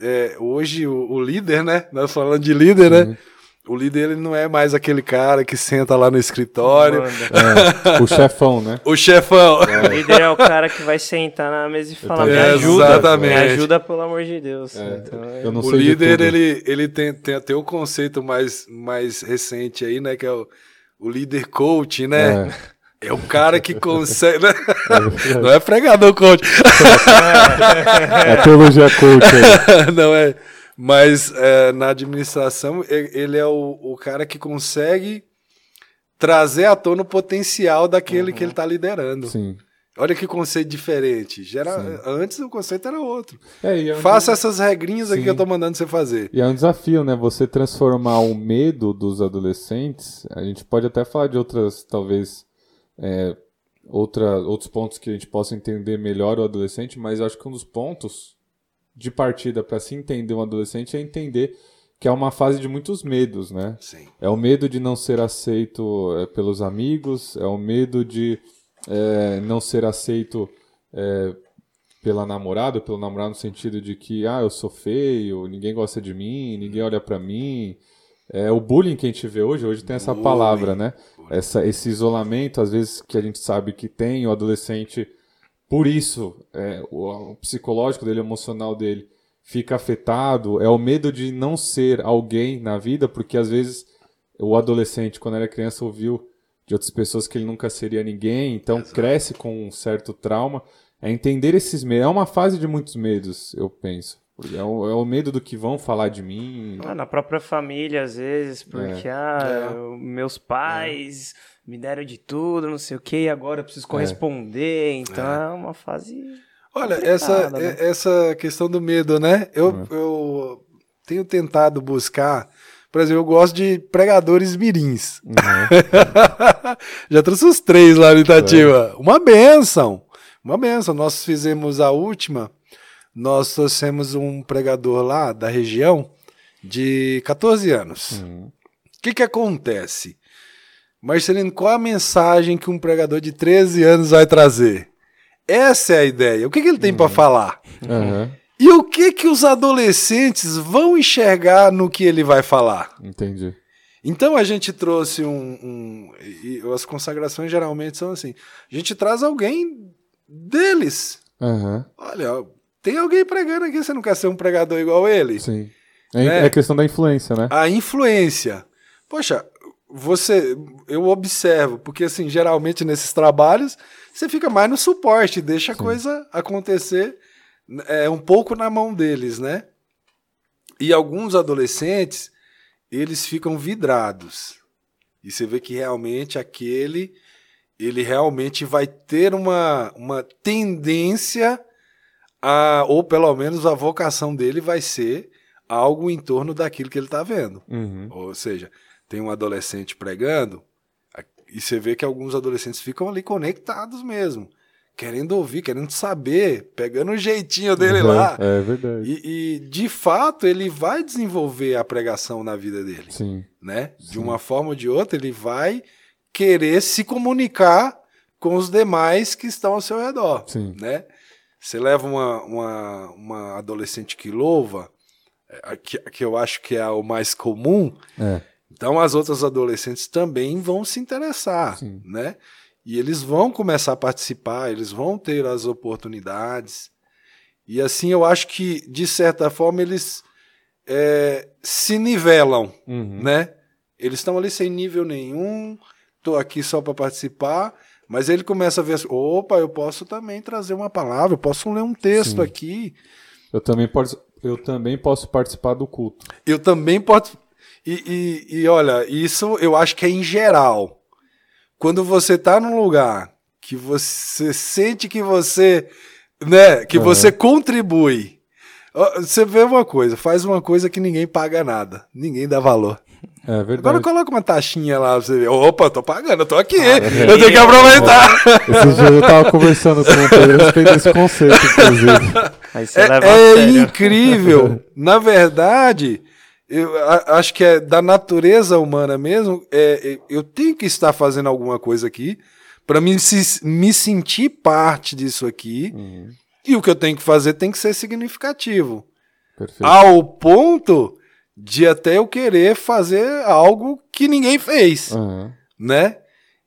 é, hoje o, o líder, né? Nós falando de líder, né? O líder ele não é mais aquele cara que senta lá no escritório. É, o chefão, né? O chefão. O líder é o cara que vai sentar na mesa e falar: Me também- ajuda, Exatamente. me ajuda, pelo amor de Deus. É, Então, é- eu não O líder, ele, ele tem, tem até o conceito mais, mais recente aí, né? Que é o, o líder coach, né? É. o cara que consegue. né? *laughs* Não é pregador coach. É a teologia coach aí. *laughs* Não é. Mas é, na administração, ele é o, o cara que consegue trazer à tona o potencial daquele que ele está liderando. Sim. Olha que conceito diferente. Gera, antes o conceito era outro. É, é um- Faça essas regrinhas aqui Sim. que eu tô mandando você fazer. E é um desafio, né? Você transformar o medo dos adolescentes. A gente pode até falar de outras, talvez, é, outra, outros pontos que a gente possa entender melhor o adolescente, mas acho que um dos pontos de partida para se entender um adolescente é entender que é uma fase de muitos medos, né? Sim. É o medo de não ser aceito é, pelos amigos, é o medo de é, não ser aceito é, pela namorada, pelo namorado no sentido de que, ah, eu sou feio, ninguém gosta de mim, ninguém olha pra mim. É o bullying que a gente vê hoje, hoje tem essa Bullying. palavra, né? Essa, esse isolamento, às vezes, que a gente sabe que tem, o adolescente, por isso, é, o, o psicológico dele, o emocional dele, fica afetado, é o medo de não ser alguém na vida, porque às vezes o adolescente, quando era criança, ouviu de outras pessoas que ele nunca seria ninguém, então cresce com um certo trauma. É entender esses medos. É uma fase de muitos medos, eu penso. É o, é o medo do que vão falar de mim. Ah, na própria família, às vezes, porque ah, É. eu- meus pais me deram de tudo, não sei o que, e agora eu preciso corresponder. Então é, uma fase. Olha, essa, né? é- essa questão do medo, né? Eu, eu tenho tentado buscar. Por exemplo, eu gosto de pregadores mirins. Uhum. *laughs* Já trouxe os três lá no Itatiba. Uma benção. Uma benção. Nós fizemos a última. Nós trouxemos um pregador lá da região de 14 anos. Uhum. O que, que acontece? Marcelino, qual a mensagem que um pregador de 13 anos vai trazer? Essa é a ideia. O que, que ele tem para falar? Aham, E o que que os adolescentes vão enxergar no que ele vai falar? entendi. Então a gente trouxe um, um- as consagrações geralmente são assim. A gente traz alguém deles. Aham, Olha, tem alguém pregando aqui, você não quer ser um pregador igual ele? sim. É, né? é questão da influência, né? A influência. Poxa, você, eu observo, porque assim, geralmente nesses trabalhos, você fica mais no suporte, deixa a coisa acontecer é, um pouco na mão deles, né? E alguns adolescentes, eles ficam vidrados. E você vê que realmente aquele, ele realmente vai ter uma, uma tendência a, ou pelo menos a vocação dele vai ser algo em torno daquilo que ele está vendo. Uhum. Ou seja, tem um adolescente pregando, e você vê que alguns adolescentes ficam ali conectados mesmo, querendo ouvir, querendo saber, pegando o jeitinho dele Uhum, lá. É verdade. E, e, de fato ele vai desenvolver a pregação na vida dele, Sim. né? De Sim. uma forma ou de outra ele vai querer se comunicar com os demais que estão ao seu redor, Sim. né? Você leva uma, uma, uma adolescente que louva, é, que, que eu acho que é o mais comum, É. então as outras adolescentes também vão se interessar, Sim. né? E eles vão começar a participar, eles vão ter as oportunidades. E assim eu acho que, de certa forma, eles é, se nivelam, Uhum. né? Eles estão ali sem nível nenhum, tô aqui só para participar, mas ele começa a ver, assim, opa, eu posso também trazer uma palavra, eu posso ler um texto Sim. aqui, Eu também posso, eu também posso participar do culto. eu também posso. E, e, e olha, isso eu acho que é em geral. Quando você tá num lugar que você sente que você, né, que Uhum. você contribui. Você vê uma coisa, faz uma coisa que ninguém paga nada, ninguém dá valor. É verdade. Agora coloca uma taxinha lá você ver. Opa, eu tô pagando, eu tô aqui, é. eu tenho que aproveitar. Esses dias eu tava conversando com o Pedro respeito desse conceito, inclusive. Aí você É, é incrível. *laughs* Na verdade, eu acho que é da natureza humana mesmo. É, é, eu tenho que estar fazendo alguma coisa aqui para me, se- me sentir parte disso aqui. Uhum. E o que eu tenho que fazer tem que ser significativo. Perfeito. Ao ponto de até eu querer fazer algo que ninguém fez Aham. né?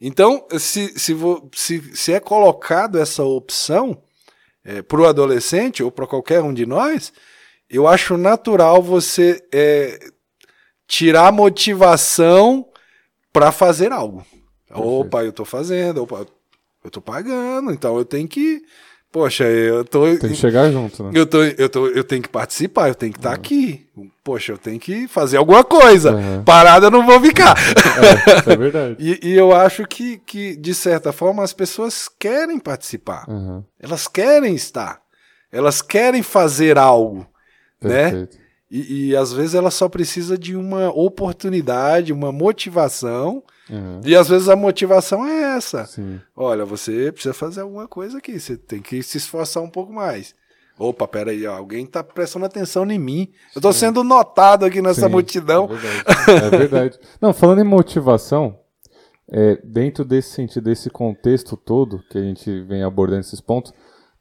Então, se, se, se, se é colocado essa opção para o adolescente ou para qualquer um de nós, eu acho natural você é, tirar motivação para fazer algo. Opa, eu estou fazendo, opa, eu estou pagando, então eu tenho que. Poxa, eu tô. Tem que chegar junto, né? Eu, tô, eu, tô, eu tenho que participar, eu tenho que estar aqui. Poxa, eu tenho que fazer alguma coisa. Uhum. Parada eu não vou ficar. É, é verdade. *laughs* E, e eu acho que, que, de certa forma, as pessoas querem participar. Aham. Elas querem estar. Elas querem fazer algo. Né? E, e às vezes ela só precisa de uma oportunidade, uma motivação. Aham. E às vezes a motivação é essa. Sim. Olha, você precisa fazer alguma coisa aqui. Você tem que se esforçar um pouco mais. Opa, peraí, ó, alguém tá prestando atenção em mim. Eu tô sendo notado aqui nessa Sim, multidão. É verdade. É verdade. Não, falando em motivação, é, dentro desse sentido, desse contexto todo que a gente vem abordando esses pontos,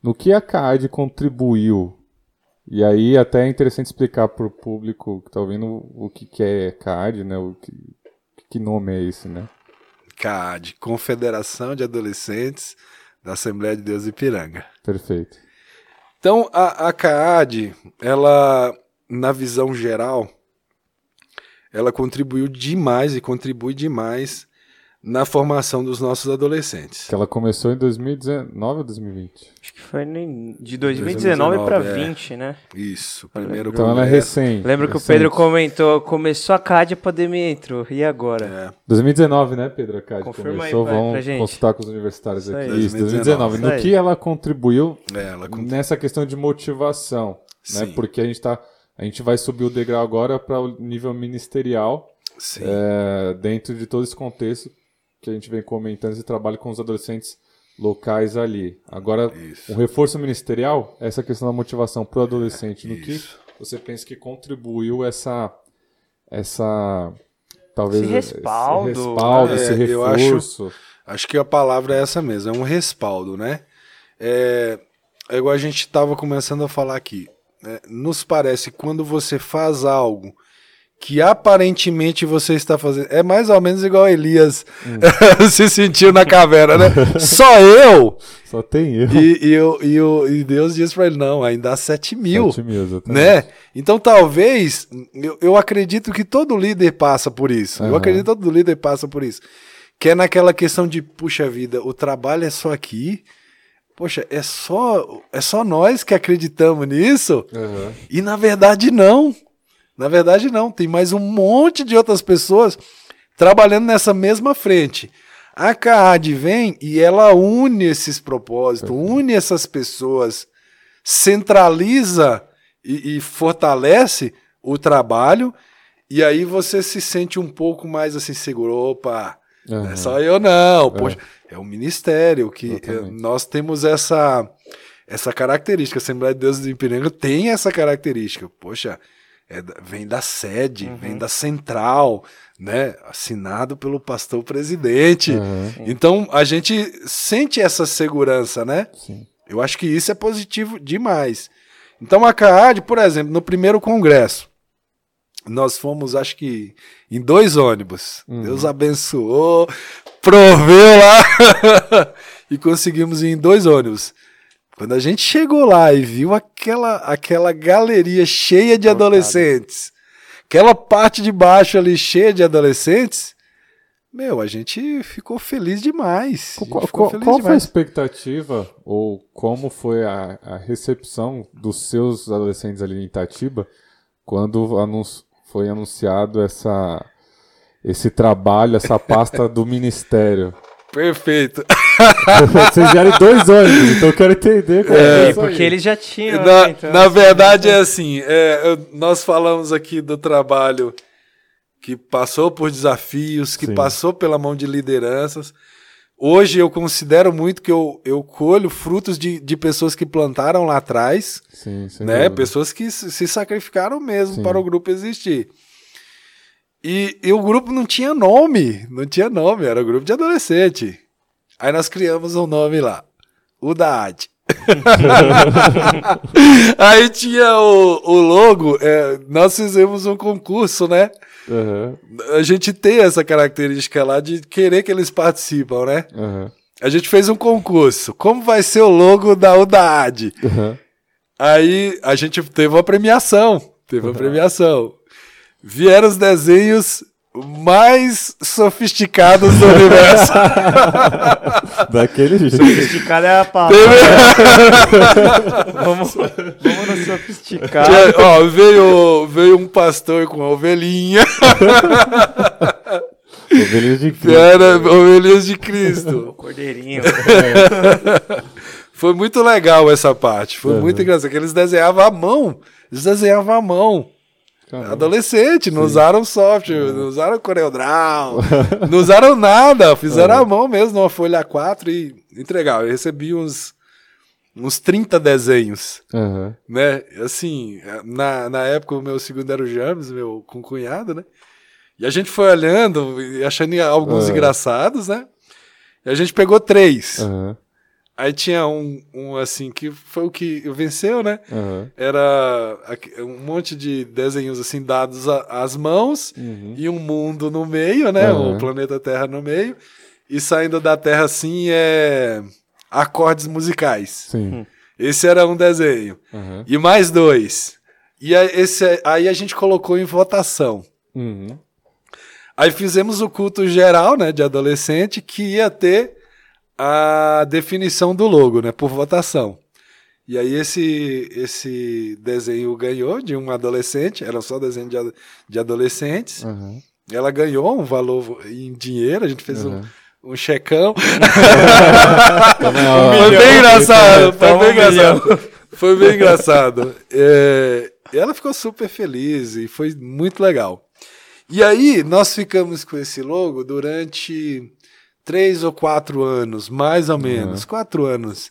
no que a CAD contribuiu, e aí até é interessante explicar para o público que está ouvindo o que, que é CAD, né? O que, que nome é esse, né? CAD, Confederação de Adolescentes da Assembleia de Deus de Ipiranga. Perfeito. Então, a, a CAAD, ela, na visão geral, ela contribuiu demais e contribui demais na formação dos nossos adolescentes. Que ela começou em 2019 ou 2020? Acho que foi de 2019 para 2019, é. 20, né? Isso, primeiro Então ela é congresso. recente. Lembro que o recente. Pedro comentou, começou a CAD, a pandemia entrou. E agora? É, 2019, né, Pedro? A CAD Confirma aí, começou. vai, Vamos gente. consultar com os universitários Isso aqui. aí. Isso, 2019. Isso No aí. que ela contribuiu é, ela con- nessa questão de motivação, né? Sim. Porque a gente tá, a gente vai subir o degrau agora para o nível ministerial, Sim, é, dentro de todo esse contexto que a gente vem comentando esse trabalho com os adolescentes locais ali. Agora, Isso. um reforço ministerial, essa questão da motivação para o adolescente, no que Isso. você pensa que contribuiu essa essa talvez Esse respaldo, esse, respaldo, né? esse É, eu acho- reforço. Acho que a palavra é essa mesmo, é um respaldo, né? É, é igual a gente estava começando a falar aqui. né? Nos parece que quando você faz algo que aparentemente você está fazendo. É mais ou menos igual Elias *laughs* se sentiu na caverna, né? *laughs* Só eu! Só tem eu. E, e, eu- e, e Deus disse para ele: não, ainda há sete mil. Sete mil, exatamente. Né? Então, talvez, eu, eu acredito que todo líder passa por isso. Eu Aham. acredito que todo líder passa por isso. Que é naquela questão de, puxa vida, o trabalho é só aqui. Poxa, é só, é só nós que acreditamos nisso. Aham. E na verdade não. Na verdade não. Tem mais um monte de outras pessoas trabalhando nessa mesma frente. A CAAD vem e ela une esses propósitos, une essas pessoas, centraliza e, e fortalece o trabalho. E aí você se sente um pouco mais assim, seguro. Opa, não Aham. é só eu não. Poxa, é o ministério que eh, nós temos essa essa característica. A Assembleia de Deus do Ipiranga tem essa característica. Poxa, é vem da sede, vem da central, né? Assinado pelo pastor presidente. Aham. Então a gente sente essa segurança, né? Sim. Eu acho que isso é positivo demais. Então a CAAD, por exemplo, no primeiro congresso, nós fomos, acho que, em dois ônibus. Uhum. Deus abençoou, proveu lá *laughs* e conseguimos ir em dois ônibus. Quando a gente chegou lá e viu aquela, aquela galeria cheia de Lotada. adolescentes, aquela parte de baixo ali cheia de adolescentes, meu, a gente ficou feliz demais. Qual, ficou qual- feliz qual foi a demais. expectativa ou como foi a, a recepção dos seus adolescentes ali em Itatiba quando foi anunciado essa, esse trabalho, essa pasta do *laughs* ministério? Perfeito. Vocês vieram dois ônibus, então eu quero entender como é, É, isso porque aí. eles já tinham. Na, né, então, na verdade é assim, é, nós falamos aqui do trabalho que passou por desafios, que Sim. passou pela mão de lideranças. Hoje eu considero muito que eu, eu colho frutos de, de pessoas que plantaram lá atrás, Sim, né? dúvida. Pessoas que se se sacrificaram mesmo Sim. para o grupo existir. E, e o grupo não tinha nome, não tinha nome, era um grupo de adolescente. Aí nós criamos um nome lá, o da. *laughs* Aí tinha o, o logo, é, nós fizemos um concurso, né? Aham, A gente tem essa característica lá de querer que eles participam, né? aham, A gente fez um concurso. Como vai ser o logo da UDAAD? aham. Aí a gente teve uma premiação. Teve uma premiação. Vieram os desenhos mais sofisticados do universo. *laughs* Daquele jeito. Sofisticado é a palavra. *laughs* vamos, vamos no sofisticado. Tinha- ó, veio, veio um pastor com uma ovelhinha. *laughs* Ovelhas de Cristo. Era ovelhinhas de Cristo. O cordeirinho. Foi muito legal essa parte. Foi Uhum. muito engraçado. Que eles desenhavam à mão. Eles desenhavam à mão. Caramba. Adolescente, não usaram software, não usaram CorelDRAW, não usaram nada, fizeram *laughs* à mão mesmo, numa folha A4 e entregaram. Eu recebi uns, uns 30 desenhos, Aham. né? Assim, na, na época o meu segundo era o James, meu concunhado, né? E a gente foi olhando e achando alguns Ah. engraçados, né? E a gente pegou três. Aham. Aí tinha um, um assim, que foi o que venceu, né? Aham. era um monte de desenhos assim dados a- às mãos Uhum. e um mundo no meio, né? Aham. O planeta Terra no meio. E saindo da Terra assim é acordes musicais. Sim. Esse era um desenho. E mais dois. E aí, esse, aí a gente colocou em votação. Uhum. Aí fizemos o culto geral, né, de adolescente, que ia ter a definição do logo, né, por votação. E aí esse esse desenho ganhou de um adolescente, era só desenho de, de adolescentes. Aham. Ela ganhou um valor em dinheiro, a gente fez um, Aham. um checão. *laughs* Foi bem engraçado, foi Toma bem um engraçado. Foi bem engraçado. É, ela ficou super feliz e foi muito legal. E aí, nós ficamos com esse logo durante três ou quatro anos, mais ou menos, quatro anos.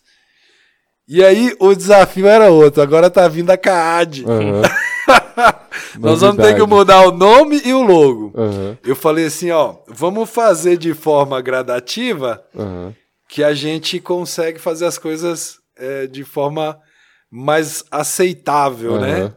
E aí, o desafio era outro, agora tá vindo a CAAD. Aham. *laughs* Nós vamos ter que mudar o nome e o logo. Aham. Eu falei assim, ó, vamos fazer de forma gradativa que a gente consegue fazer as coisas é, de forma mais aceitável, né?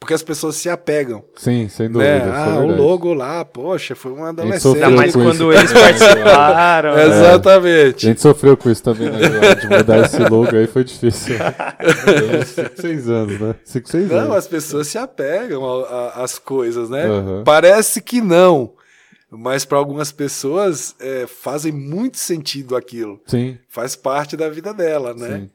Porque as pessoas se apegam. Sim, sem dúvida. Né? é Ah, o logo lá, poxa, foi um adolescente. Ainda mais quando eles participaram. *laughs* né? A Exatamente. gente sofreu com isso também, né? De mudar esse logo aí foi difícil. *laughs* 5, 6 anos, né? 5, 6 Não, anos. as pessoas se apegam a- a- às coisas, né? Aham. Parece que não, mas para algumas pessoas é, fazem muito sentido aquilo. Sim, Faz parte da vida dela, né? sim.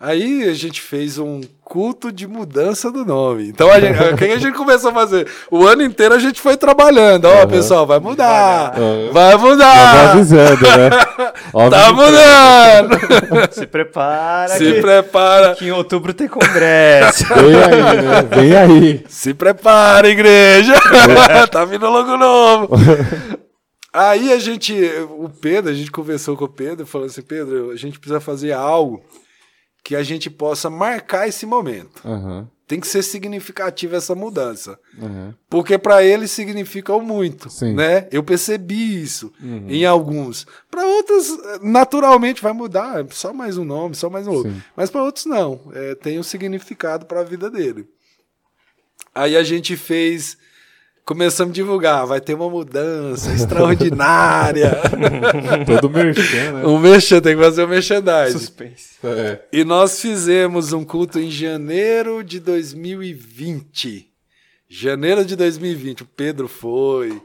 Aí a gente fez um culto de mudança do nome. Então a gente, o que a gente começou a fazer? O ano inteiro a gente foi trabalhando. Ó, Aham. pessoal, vai mudar. Aham. Vai Já mudar. avisando, né? Óbvio Tá mudando. Se prepara Se que, prepara. que em outubro tem congresso. Vem aí, né? Vem aí. Se prepara, igreja! *laughs* tá vindo logo novo! Aí a gente, o Pedro, a gente conversou com o Pedro, falou assim: Pedro, a gente precisa fazer algo que a gente possa marcar esse momento. Aham, Tem que ser significativa essa mudança. aham. Porque para eles significa o muito, Sim. né? Eu percebi isso em alguns. Para outros, naturalmente vai mudar, é só mais um nome, só mais um outro. Sim. Mas para outros não, é, tem um significado para a vida dele. Aí a gente fez, começamos a divulgar, vai ter uma mudança extraordinária. *laughs* Todo merchan, né? um merchan, tem que fazer um merchandising. Suspense. É. E nós fizemos um culto em janeiro de 2020. Janeiro de 2020. O Pedro foi.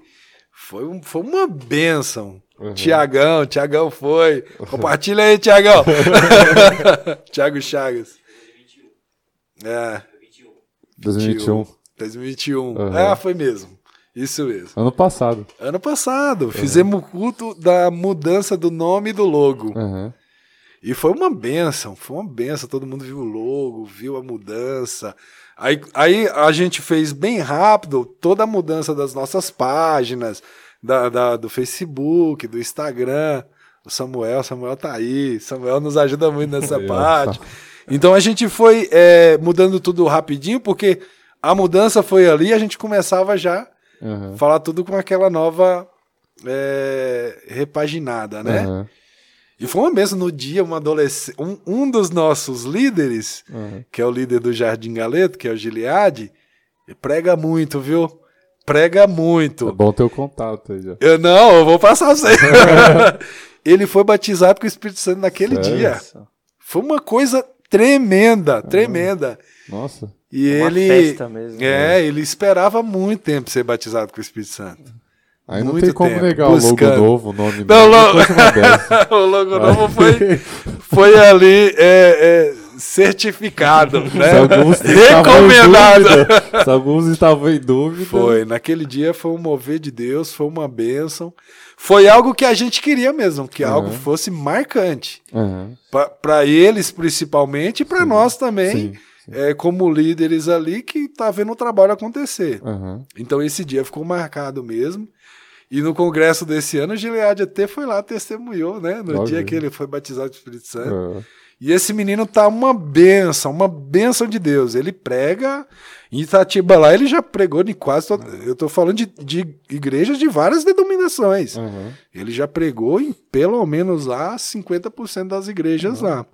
Foi, um- foi uma benção. Uhum. Tiagão, Tiagão foi. Compartilha aí, Tiagão. *laughs* Tiago Chagas. É, 2021. 2021. Uhum. Ah, foi mesmo. Isso mesmo. Ano passado. Ano passado, fizemos o culto da mudança do nome e do logo. Aham. E foi uma benção, foi uma benção. Todo mundo viu o logo, viu a mudança. Aí, aí a gente fez bem rápido toda a mudança das nossas páginas, da, da- do Facebook, do Instagram. O Samuel, Samuel tá aí. Samuel nos ajuda muito nessa parte. Então a gente foi é, mudando tudo rapidinho, porque a mudança foi ali e a gente começava já Falar tudo com aquela nova é, repaginada, né? Aham. E foi uma benção no dia, um adolescente, um, um dos nossos líderes, Aham. que é o líder do Jardim Galeto, que é o Gileade, ele prega muito, viu? Prega É muito. bom ter o contato aí já. Eu não, eu vou passar você. *laughs* ele foi batizado com o Espírito Santo naquele Sério? dia. Foi uma coisa tremenda, tremenda. Nossa. E Uma ele festa mesmo. né? É, ele esperava muito tempo ser batizado com o Espírito Santo. Aí não Muito tem como tempo, negar o buscando. logo novo, o nome Não, dessa. *laughs* o logo novo foi, foi ali é, é, certificado, *laughs* né? Se alguns Recomendado. dúvida, se alguns estavam em dúvida. Foi, naquele dia foi um mover de Deus, foi uma bênção. Foi algo que a gente queria mesmo, que algo Uhum. fosse marcante. Aham. Para eles, principalmente, e para nós também, Sim. É, como líderes ali, que tá vendo o trabalho acontecer. Aham. Então esse dia ficou marcado mesmo. E no congresso desse ano, o Gilead até foi lá, testemunhou, né? No Olha dia que ele foi batizado com o Espírito Santo. Aham. E esse menino tá uma benção, uma benção de Deus. Ele prega em Itatiba lá, ele já pregou em quase todo, Eu tô falando de, de igrejas de várias denominações. Aham. Ele já pregou em pelo menos lá 50% das igrejas lá.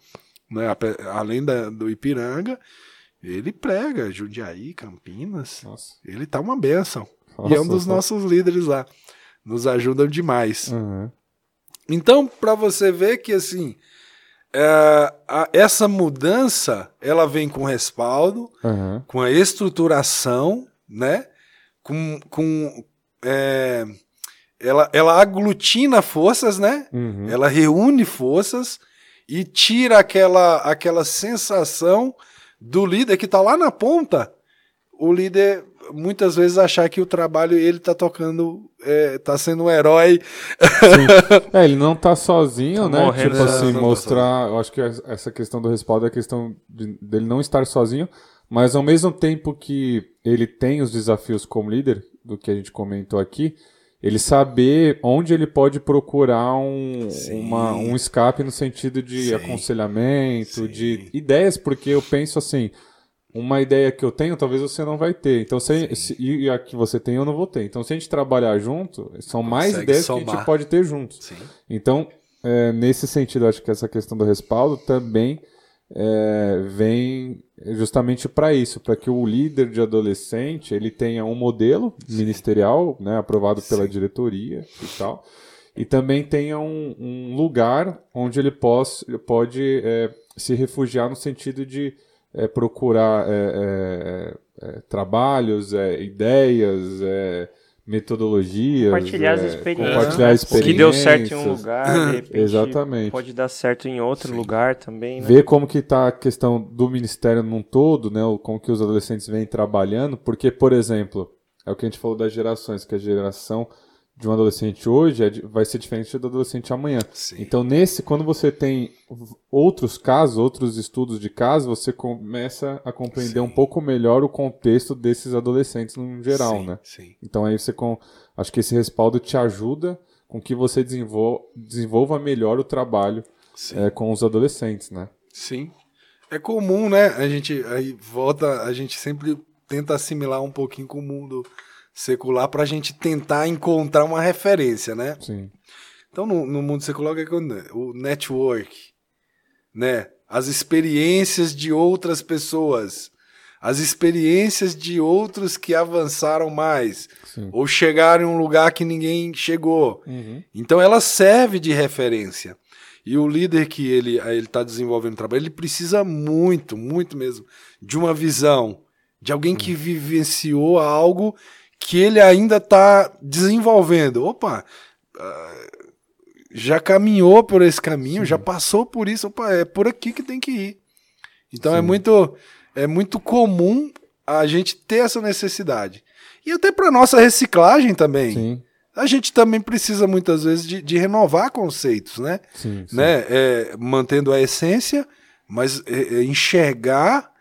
Né? Além da- do Ipiranga, ele prega Jundiaí, Campinas. Nossa. Ele tá uma benção. e é um dos nossa. nossos líderes lá. Nos ajudam demais. Aham. Então, para você ver que assim, é, a- essa mudança ela vem com respaldo, Aham. com a estruturação, né? Com, com é, ela, ela aglutina forças, né? Uhum. Ela reúne forças e tira aquela, aquela sensação do líder que está lá na ponta. O líder muitas vezes achar que o trabalho ele tá tocando, é, tá sendo um herói. É, ele não tá sozinho, Tá né? morrendo, tipo assim, tá mostrar. Eu acho que essa questão do respaldo é a questão de- dele não estar sozinho, mas ao mesmo tempo que ele tem os desafios como líder, do que a gente comentou aqui, ele saber onde ele pode procurar um, uma- um escape no sentido de Sim. aconselhamento, Sim. de ideias, porque eu penso assim. Uma ideia que eu tenho, talvez você não vai ter. Então, se, se- e a que você tem, eu não vou ter. Então, se a gente trabalhar junto, são mais Consegue ideias que a somar. gente pode ter juntos. Sim. Então, é, nesse sentido, acho que essa questão do respaldo também é, vem justamente para isso, para que o líder de adolescente ele tenha um modelo ministerial, né, aprovado pela Sim. diretoria e tal, e também tenha um, um lugar onde ele pos, pode é, se refugiar no sentido de é, procurar é, é, é, trabalhos, ideias, metodologias, compartilhar as experiências, compartilhar experiências. O que deu certo em um lugar, *laughs* de repente Exatamente. pode dar certo em outro Sim. lugar também. Né? Ver como que está a questão do ministério num todo, né, como que os adolescentes vêm trabalhando, porque, por exemplo, é o que a gente falou das gerações, que a geração de um adolescente hoje é, vai ser diferente do adolescente amanhã. Sim. Então, nesse, quando você tem outros casos, outros estudos de casos, você começa a compreender sim. um pouco melhor o contexto desses adolescentes no geral, sim, né? Sim. Então aí você com, acho que esse respaldo te ajuda com que você desenvolva, desenvolva melhor o trabalho é, com os adolescentes, né? Sim. É comum, né? A gente aí volta, a gente sempre tenta assimilar um pouquinho com o mundo secular para a gente tentar encontrar uma referência, né? Sim. Então, no, no mundo secular, o é o network, né? As experiências de outras pessoas, as experiências de outros que avançaram mais, Sim. ou chegaram em um lugar que ninguém chegou. Uhum. Então, ela serve de referência. E o líder que ele está desenvolvendo o trabalho, ele precisa muito, muito mesmo, de uma visão, de alguém que vivenciou algo que ele ainda está desenvolvendo. Opa, ah, já caminhou por esse caminho, Sim. já passou por isso, opa, é por aqui que tem que ir. Então é muito, é muito comum a gente ter essa necessidade. E até para nossa reciclagem também. Sim. A gente também precisa muitas vezes de, de renovar conceitos, né? Sim, sim. né? É, mantendo a essência, mas é, é enxergar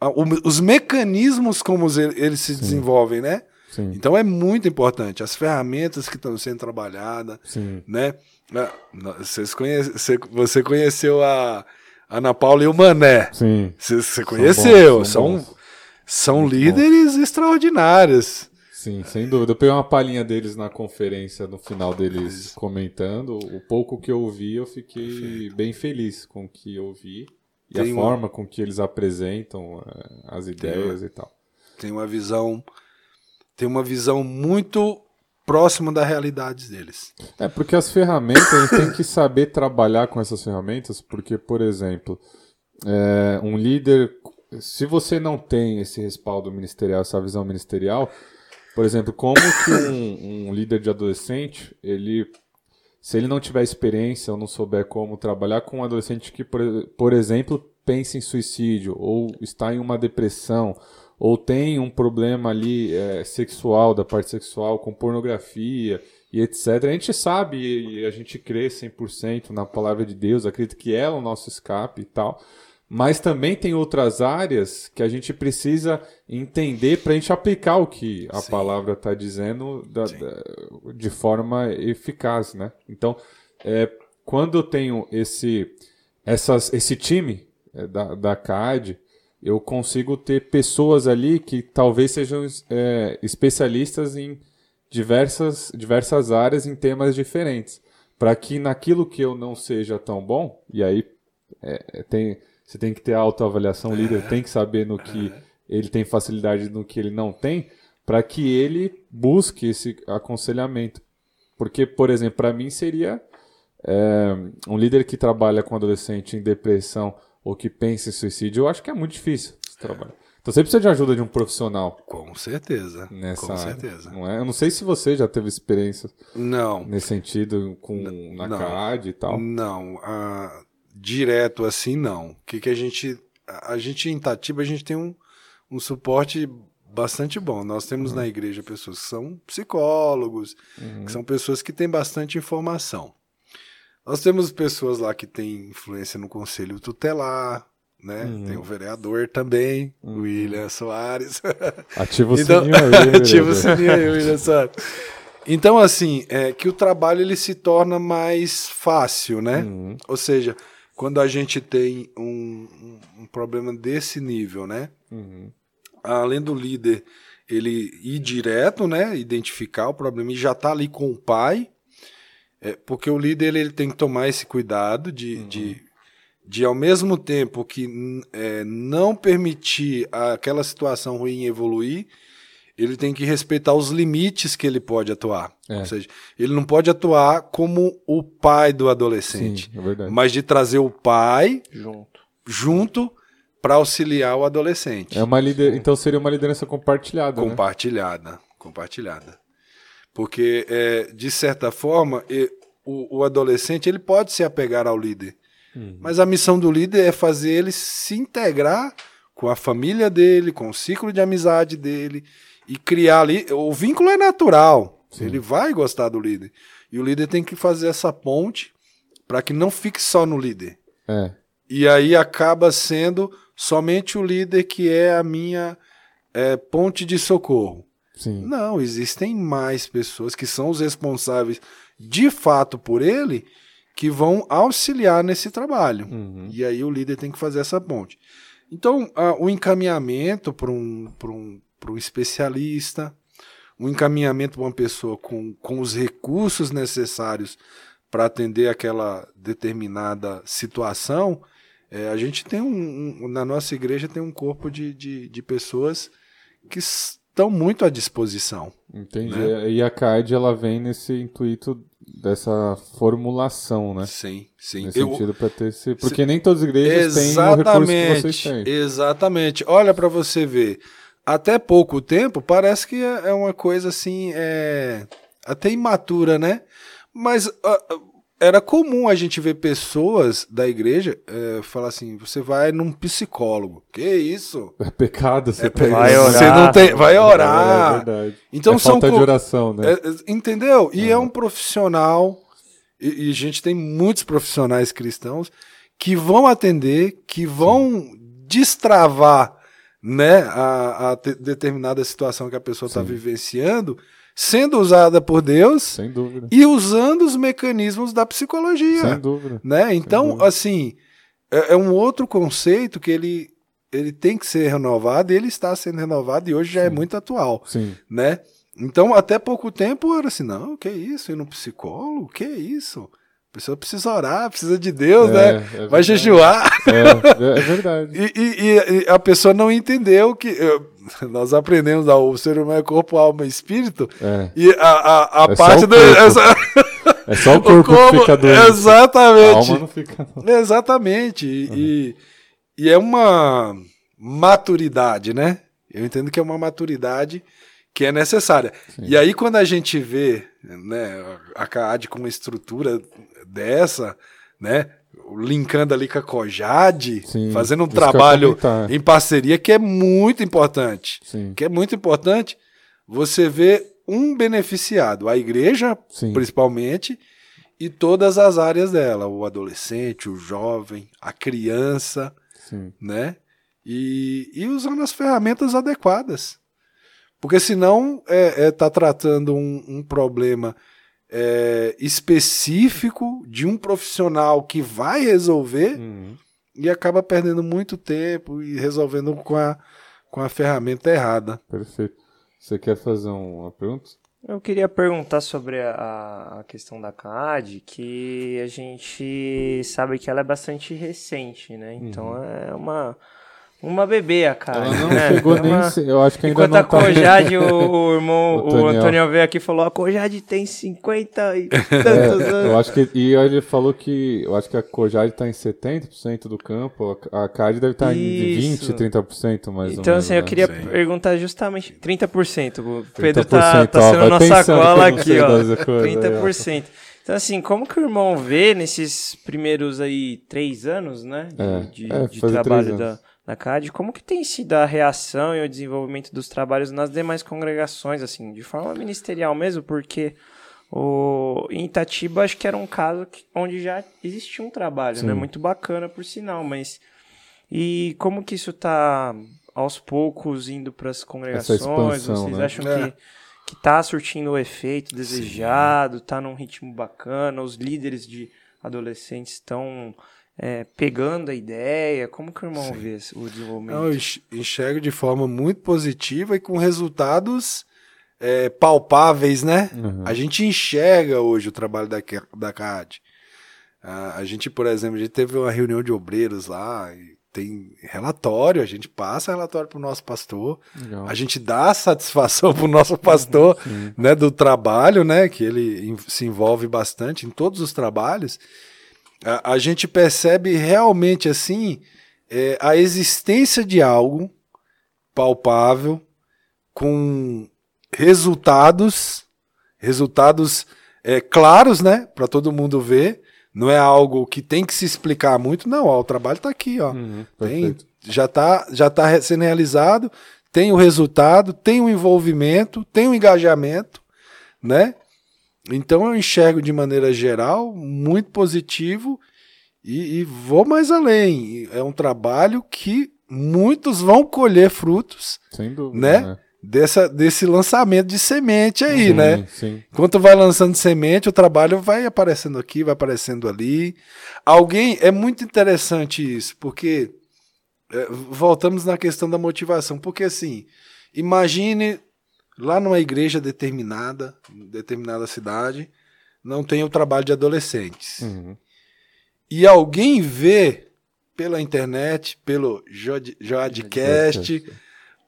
a, o, os mecanismos como eles se desenvolvem, né? Sim. Então é muito importante. As ferramentas que estão sendo trabalhadas, Sim. né? Ah, vocês conhece, você conheceu a Ana Paula e o Mané. Sim. Você conheceu. São, são, são líderes bons. extraordinários. Sim, sem dúvida. Eu peguei uma palhinha deles na conferência, no final deles comentando. O pouco que eu ouvi, eu fiquei Perfeito. bem feliz com o que eu ouvi. E tem a uma... forma com que eles apresentam eh, as ideias uma... e tal. Tem uma visão tem uma visão muito próxima da realidade deles. É, porque as ferramentas, a gente tem que saber trabalhar com essas ferramentas, porque, por exemplo, é, um líder, se você não tem esse respaldo ministerial, essa visão ministerial, por exemplo, como que um, um líder de adolescente, ele se ele não tiver experiência ou não souber como trabalhar com um adolescente que, por, por exemplo, pensa em suicídio ou está em uma depressão ou tem um problema ali é, sexual, da parte sexual, com pornografia e etc. A gente sabe e a gente crê 100% na palavra de Deus, acredita que ela é o nosso escape e tal. Mas também tem outras áreas que a gente precisa entender para a gente aplicar o que a Sim. palavra está dizendo da, da, de forma eficaz, né? Então, é, quando eu tenho esse, essas, esse time é, da, da CAD, eu consigo ter pessoas ali que talvez sejam é, especialistas em diversas, diversas áreas em temas diferentes. Para que naquilo que eu não seja tão bom, e aí é, é tem, você tem que ter autoavaliação, o líder tem que saber no que ele tem facilidade no que ele não tem, para que ele busque esse aconselhamento. Porque, por exemplo, para mim seria é, um líder que trabalha com adolescente em depressão ou que pensa em suicídio, eu acho que é muito difícil esse trabalho. Então você precisa de ajuda de um profissional. Com certeza. Nessa com certeza. Não é? Eu não sei se você já teve experiência não. nesse sentido com na não, CAD e tal. Não, uh, direto assim não. O que, que a gente. A gente em Tatiba, a gente tem um, um suporte bastante bom. Nós temos uhum. na igreja pessoas que são psicólogos, uhum. que são pessoas que têm bastante informação. Nós temos pessoas lá que têm influência no conselho tutelar, né? Uhum. Tem o vereador também, uhum. William Soares. *laughs* Ativa o então, sininho aí. *laughs* ativa o sininho aí, William Soares. Então, assim, é que o trabalho ele se torna mais fácil, né? Uhum. Ou seja, quando a gente tem um, um, problema desse nível, né? Uhum. Além do líder ele ir direto, né? Identificar o problema e já tá ali com o pai, é, porque o líder ele, ele tem que tomar esse cuidado de, uhum. de, de ao mesmo tempo que é, não permitir aquela situação ruim evoluir, ele tem que respeitar os limites que ele pode atuar. É. Ou seja, ele não pode atuar como o pai do adolescente, Sim, é mas de trazer o pai junto, junto para auxiliar o adolescente. É uma lider... Então seria uma liderança compartilhada. Né? Compartilhada, né? compartilhada. Porque, é, de certa forma, o, o adolescente ele pode se apegar ao líder Uhum. Mas a missão do líder é fazer ele se integrar com a família dele, com o ciclo de amizade dele e criar ali. O vínculo é natural. Sim. Ele vai gostar do líder. E o líder tem que fazer essa ponte para que não fique só no líder. É. E aí acaba sendo somente o líder que é a minha é, ponte de socorro. Sim. Não, existem mais pessoas que são os responsáveis de fato por ele que vão auxiliar nesse trabalho. Uhum. E aí o líder tem que fazer essa ponte. Então, o encaminhamento para um, um, um especialista, um encaminhamento para uma pessoa com, com os recursos necessários para atender aquela determinada situação, é, a gente tem um, um, na nossa igreja tem um corpo de, de, de pessoas que estão muito à disposição. Entendi. Né? E a CAD ela vem nesse intuito dessa formulação, né? Sim, sim. Nesse eu, sentido para ter esse, porque nem todas as igrejas têm o recurso que vocês têm. Exatamente. Olha para você ver. Até pouco tempo parece que é, é uma coisa assim, é até imatura, né? Mas uh, era comum a gente ver pessoas da igreja é, falar assim: você vai num psicólogo. Que isso? É pecado você é, vai orar. Você não tem, vai orar. É, verdade. Então é são falta de oração, né? É, entendeu? E é um profissional e, e, a gente tem muitos profissionais cristãos que vão atender, que vão Sim. destravar, né, a, a determinada situação que a pessoa está vivenciando sendo usada por Deus e usando os mecanismos da psicologia. Sem dúvida. Né? Então, dúvida. assim, é, é, um outro conceito que ele, ele tem que ser renovado, e ele está sendo renovado e hoje já é Sim. é muito atual. Sim. Né? Então, até pouco tempo era assim, não, que isso? Ir no psicólogo? Que isso? A pessoa precisa orar, precisa de Deus, é, né? É Vai jejuar. É, é verdade. *laughs* e, e, e, a pessoa não entendeu que. *laughs* nós aprendemos ah, o ser humano é corpo, alma e espírito. É. E a, a, a é parte do. É só o *laughs* corpo, o que fica doente. Exatamente. A alma não fica. Não. Exatamente. Uhum. E, e é uma maturidade, né? Eu entendo que é uma maturidade que é necessária. Sim. E aí, quando a gente vê né, a CAAD com uma estrutura dessa, né? linkando ali com a Cojade, Sim, fazendo um trabalho em parceria que é muito importante. Sim. Que é muito importante você ver um beneficiado, a igreja, Sim. principalmente, e todas as áreas dela, o adolescente, o jovem, a criança, né? E, e usando as ferramentas adequadas. Porque senão é, é tá tratando um, um problema é, específico de um profissional que vai resolver uhum. e acaba perdendo muito tempo e resolvendo com a, com a ferramenta errada. Perfeito. Você quer fazer uma pergunta? Eu queria perguntar sobre a, a questão da CAD, que a gente sabe que ela é bastante recente, né? Então uhum. é uma uma bebê a cara. Ela não né? chegou nem. Uma... Eu acho que ainda Enquanto não a tá... Cojade, o, o irmão, *laughs* o, o Antônio veio aqui e falou: a Cojade tem 50 e *laughs* tantos é, anos. Eu acho que. E ele falou que. Eu acho que a Cojade está em 70% do campo, a CAD deve estar tá em 20, 30% mais Então, ou assim, eu né? queria Sim. perguntar justamente. 30%. O Pedro 30%, tá, tá sendo ó, nossa cola aqui, ó. 30%. Aí, ó. Então, assim, como que o irmão vê nesses primeiros aí três anos, né? De, é, de, é, de trabalho da na CAD, como que tem sido a reação e o desenvolvimento dos trabalhos nas demais congregações, assim, de forma ministerial mesmo, porque o, em Itatiba acho que era um caso que, onde já existia um trabalho, né, Sim. né? Muito bacana, por sinal, mas... E como que isso está aos poucos indo para as congregações? Expansão, Vocês né? acham é. que que está surtindo o efeito desejado, está num ritmo bacana, os líderes de adolescentes estão é, pegando a ideia? Como que o irmão Sim. vê o desenvolvimento? Eu enxergo de forma muito positiva e com resultados é, palpáveis, né? Uhum. A gente enxerga hoje o trabalho da, da CAD. A, a gente, por exemplo, a gente teve uma reunião de obreiros lá, e tem relatório, a gente passa relatório para o nosso pastor, Legal. a gente dá *laughs* satisfação para o nosso pastor, né, do trabalho, né, que ele se envolve bastante em todos os trabalhos. A, a gente percebe realmente assim é, a existência de algo palpável com resultados, resultados é, claros, né, para todo mundo ver. Não é algo que tem que se explicar muito, não. Ó, o trabalho está aqui, ó. Uhum, Tem, já está já tá re- sendo realizado, tem o resultado, tem o envolvimento, tem o engajamento, né? Então eu enxergo de maneira geral muito positivo e, e vou mais além. É um trabalho que muitos vão colher frutos Sem dúvida. Né? dessa, desse lançamento de semente aí, né? Sim. Enquanto vai lançando semente, o trabalho vai aparecendo aqui, vai aparecendo ali. Alguém. É muito interessante isso, porque. é, voltamos na questão da motivação. Porque, assim, imagine lá numa igreja determinada, em determinada cidade, não tem o trabalho de adolescentes. Uhum. E alguém vê pela internet, pelo Jod- Joadcast,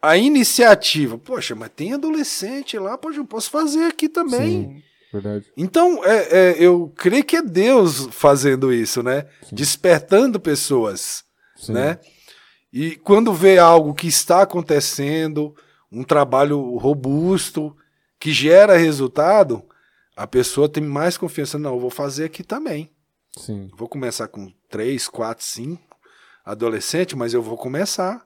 a iniciativa. Poxa, mas tem adolescente lá, poxa, eu posso fazer aqui também. Sim, verdade. Então, é, é, eu creio que é Deus fazendo isso, né? Sim. Despertando pessoas, Sim. né? E quando vê algo que está acontecendo, um trabalho robusto, que gera resultado, a pessoa tem mais confiança. Não, eu vou fazer aqui também. Sim. Vou começar com três, quatro, cinco adolescentes, mas eu vou começar.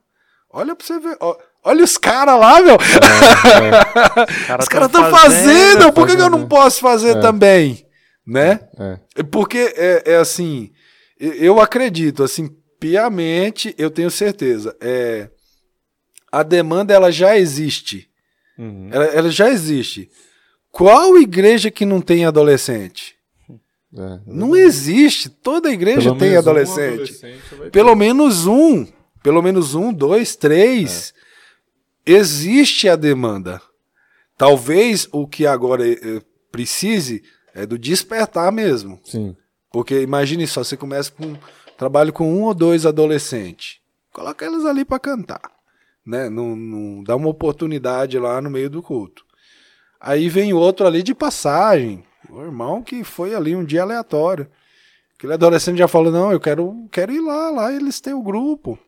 Olha pra você ver. ó, olha os caras lá, meu. *laughs* Os caras estão fazendo, por que, que eu não fazendo. posso fazer É. também? Né? É. Porque é, é assim, eu acredito, assim, piamente, eu tenho certeza. É, a demanda ela já existe. Uhum. Ela, ela já existe. Qual igreja que não tem adolescente? É. Não existe. Toda igreja Pelo tem menos um adolescente. adolescente Pelo menos um. Pelo menos um, dois, três. Existe a demanda. Talvez o que agora eh, precise é do despertar mesmo. Sim. Porque imagine só, você começa com trabalho com um ou dois adolescentes. Coloca eles ali para cantar. Né? Não, não dá uma oportunidade lá no meio do culto. Aí vem outro ali de passagem. O irmão que foi ali um dia aleatório. Aquele adolescente já falou: Não, eu quero, quero ir lá, lá eles têm o grupo.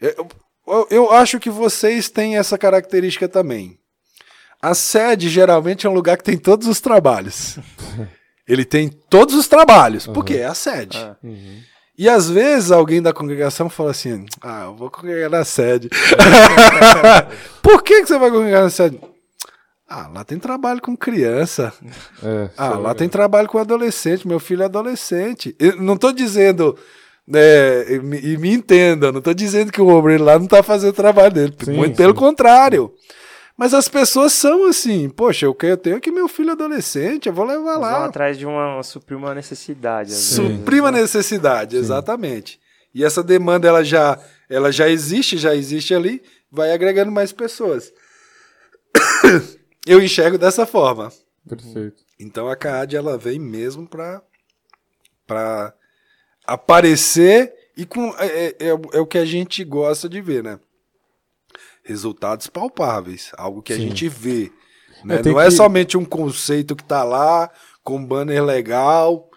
Eu, eu, eu acho que vocês têm essa característica também. A sede geralmente é um lugar que tem todos os trabalhos. *laughs* Ele tem todos os trabalhos, porque é a sede. Ah. Uhum. E às vezes alguém da congregação fala assim: Ah, eu vou congregar na sede. *laughs* Por que, que você vai congregar na sede? Ah, lá tem trabalho com criança. É, Ah, é lá tem legal. trabalho com adolescente. Meu filho é adolescente. Eu não tô dizendo. né, e me- e me entenda, não tô dizendo que o obreiro lá não tá fazendo o trabalho dele. Sim, Muito pelo sim. contrário. Mas as pessoas são assim, poxa, eu que- eu tenho aqui meu filho adolescente, eu vou levar Eles vão lá. atrás de uma, suprir uma necessidade. Sim. Suprima né? necessidade, exatamente. E essa demanda ela já, ela já existe, já existe ali, vai agregando mais pessoas. *coughs* Eu enxergo dessa forma. Perfeito. Então a CAD ela vem mesmo para para aparecer e com é, é, é o- é o que a gente gosta de ver, né? Resultados palpáveis, algo que a Sim. gente vê. né? Não é que- somente um conceito que tá lá com banner legal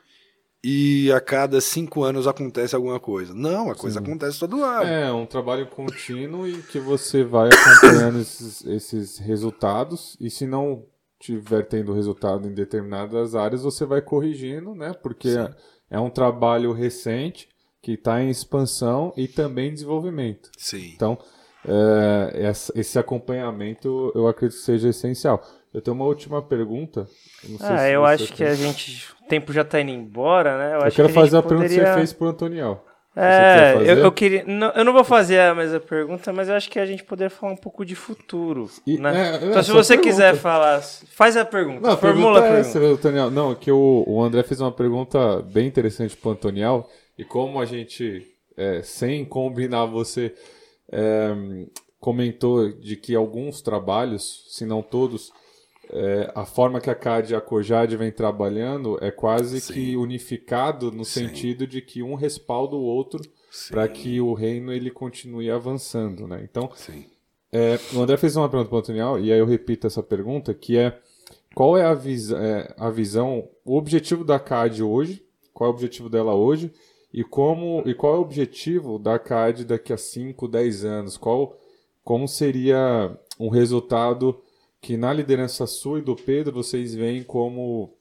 e a cada cinco anos acontece alguma coisa. Não, a coisa Sim. acontece todo ano. É, um trabalho contínuo e que você vai acompanhando esses, esses resultados e se não tiver tendo resultado em determinadas áreas, você vai corrigindo, né? Porque Sim. é, é um trabalho recente que está em expansão e também em desenvolvimento. Sim. Então, é, esse acompanhamento eu acredito que seja essencial. Eu tenho uma última pergunta. Ah, se eu acho que tem. a gente. O tempo já tá indo embora, né? Eu, Eu quero que a fazer a pergunta que poderia... você fez pro Antoniel. É, eu, eu queria. Não, eu não vou fazer a mesma pergunta, mas eu acho que a gente poderia falar um pouco de futuro. E- né? é, é, então, se só você pergunta. quiser falar, faz a pergunta. Não, a formula a pergunta é pergunta. essa, Antoniel. Não, é que o, o André fez uma pergunta bem interessante pro Antoniel, e como a gente, é, sem combinar você, é, comentou de que alguns trabalhos, se não todos, é, a forma que a CAD e a COJAD vem trabalhando é quase Sim. que unificado no Sim. sentido de que um respalda o outro para que o reino ele continue avançando, né? Então, é, o André fez uma pergunta para o Antoniel, e aí eu repito essa pergunta, que é qual é a, vis é, a visão, o objetivo da CAD hoje, qual é o objetivo dela hoje, e, como, e qual é o objetivo da CAD daqui a 5, 10 anos? Qual, como seria um resultado que na liderança sua e do Pedro vocês veem como,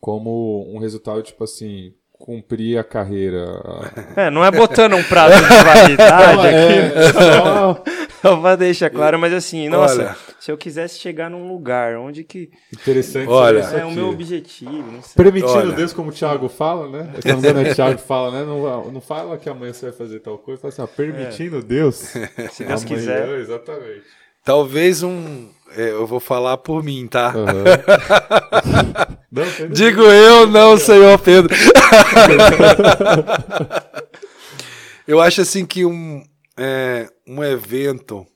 como um resultado, tipo assim, cumprir a carreira? *laughs* É, não é botando um prazo de validade *laughs* aqui, É, só só pra deixar claro, mas assim, nossa, Olha. Se eu quisesse chegar num lugar onde que interessante. Olha. é isso o aqui. meu objetivo, não sei. Permitindo Olha. Deus, como o Thiago fala, né? Se não me engano, é Thiago que fala, né? Não, não fala que amanhã você vai fazer tal coisa, fala assim, ó, permitindo Deus. *laughs* Se Deus amanhã, quiser. Exatamente. Talvez um. é, eu vou falar por mim, tá? Aham. *laughs* Não, Digo eu, não, senhor Pedro. *laughs* eu acho assim que um, é, um evento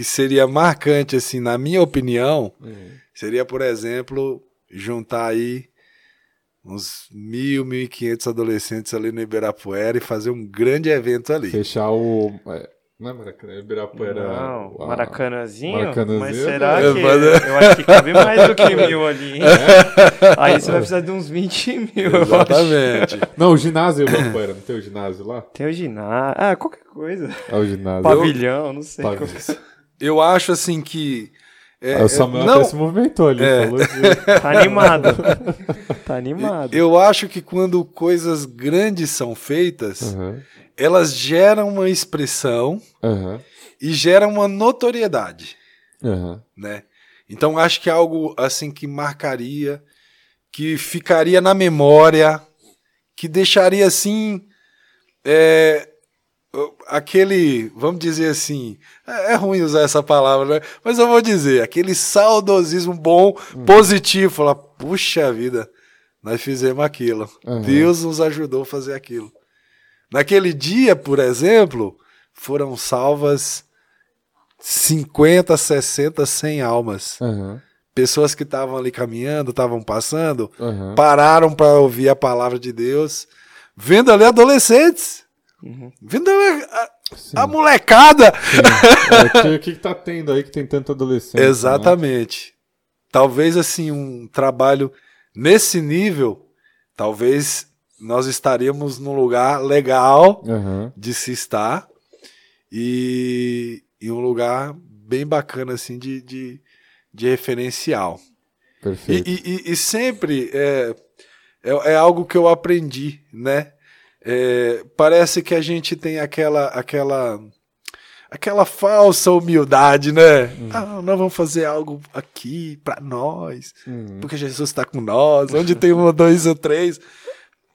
que seria marcante, assim, na minha opinião, Uhum. seria, por exemplo, juntar aí uns mil, mil e quinhentos adolescentes ali no Ibirapuera e fazer um grande evento ali. Fechar o. é, não é Maracanã, Ibirapuera. Não, a- Maracanãzinho? Maracanãzinho, Mas será né? que... *laughs* Eu acho que cabe mais do que mil ali, hein? *laughs* Aí você vai precisar de uns 20 mil, eu acho. Exatamente. Não, o ginásio Ibirapuera, não tem o ginásio lá? Tem o ginásio. Ah, qualquer coisa. É o ginásio. Pavilhão, não sei. Pavilhão. Eu acho assim que. é, Aí o Samuel não, até se movimentou ali, É. falou de... Tá animado. Tá animado. Eu acho que quando coisas grandes são feitas, Aham, elas geram uma expressão aham, e geram uma notoriedade, aham. né? Então acho que é algo assim que marcaria, que ficaria na memória, que deixaria assim é, aquele, vamos dizer assim, é é ruim usar essa palavra, né? Mas eu vou dizer, aquele saudosismo bom, positivo, falar, puxa vida, nós fizemos aquilo. Aham. Deus nos ajudou a fazer aquilo. Naquele dia, por exemplo, foram salvas 50, 60, 100 almas. Aham, Pessoas que estavam ali caminhando, estavam passando, aham. pararam para ouvir a palavra de Deus, vendo ali adolescentes, Uhum. vendo ali a, a molecada. É, que- O que, *laughs* que tá tendo aí que tem tanto adolescente? né? Exatamente. Talvez assim um trabalho nesse nível, talvez nós estaríamos num lugar legal Aham, de se estar e, e um lugar bem bacana assim de, de, de referencial. E, perfeito. e- e- e sempre é, é, é algo que eu aprendi, né? É, parece que a gente tem aquela aquela aquela falsa humildade, né? Ah, nós vamos fazer algo aqui para nós, Uhum. porque Jesus está com nós. Onde tem um, dois ou três,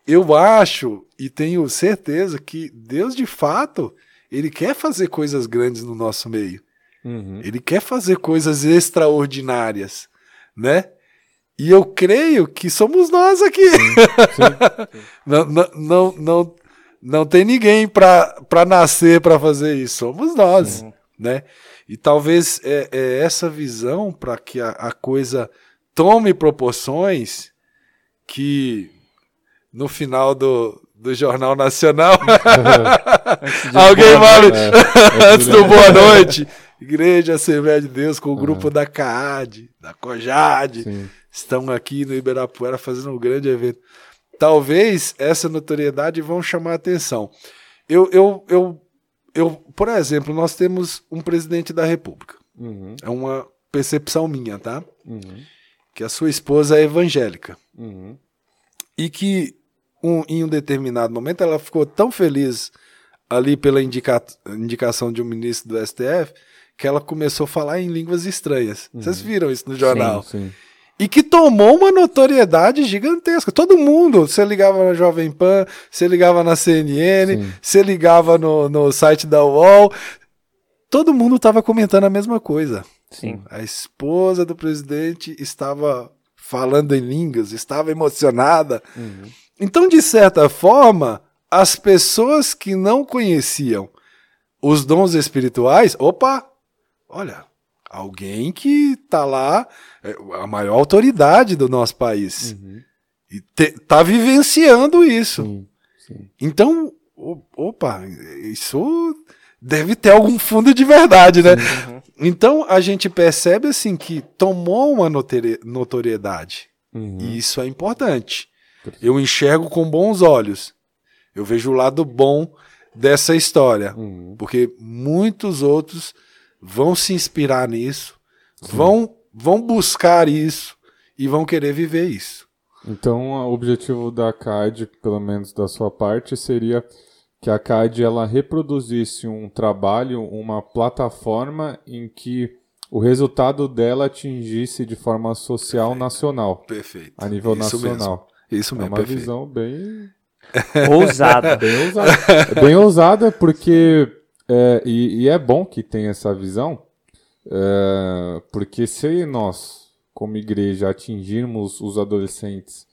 eu acho e tenho certeza que Deus de fato ele quer fazer coisas grandes no nosso meio. Uhum. Ele quer fazer coisas extraordinárias, né? E eu creio que somos nós aqui. Sim. *laughs* Não, não, não, não, não tem ninguém para nascer para fazer isso. Somos nós, Uhum. né? E talvez é, é essa visão para que a, a coisa tome proporções que no final do, do Jornal Nacional *laughs* *laughs* alguém vai É, antes do Boa Noite. Igreja Assembleia de Deus com o grupo da CAAD, da COJAD, Sim. Estão aqui no Ibirapuera fazendo um grande evento. Talvez essa notoriedade vão chamar a atenção. Eu, eu, eu, eu, por exemplo, nós temos um presidente da República. Uhum. É uma percepção minha, tá? Uhum. Que a sua esposa é evangélica. Uhum. E que um- em um determinado momento ela ficou tão feliz ali pela indica- indicação de um ministro do STF que ela começou a falar em línguas estranhas. Vocês viram isso no jornal? Sim. E que tomou uma notoriedade gigantesca. Todo mundo, você ligava na Jovem Pan, você ligava na CNN, Sim. você ligava no, no site da UOL, todo mundo estava comentando a mesma coisa. Sim. A esposa do presidente estava falando em línguas, estava emocionada. Uhum. Então, de certa forma, as pessoas que não conheciam os dons espirituais, opa, olha, Alguém que tá lá, é, a maior autoridade do nosso país. Uhum. E te, tá vivenciando isso. Sim, sim. Então, opa, isso deve ter algum fundo de verdade, né? Uhum. Então a gente percebe assim que tomou uma notori- notoriedade. Uhum. E isso é importante. Eu enxergo com bons olhos. Eu vejo o lado bom dessa história. Uhum. Porque muitos outros vão se inspirar nisso, vão, vão buscar isso e vão querer viver isso. Então, o objetivo da CAD, pelo menos da sua parte, seria que a CAD ela reproduzisse um trabalho, uma plataforma em que o resultado dela atingisse de forma social nacional, Perfeito. a nível isso nacional. Mesmo. Isso É mesmo, uma perfeito. visão bem, Ousada. *laughs* bem ousada. É bem ousada porque é, e, e é bom que tenha essa visão, é, porque se nós, como igreja, atingirmos os adolescentes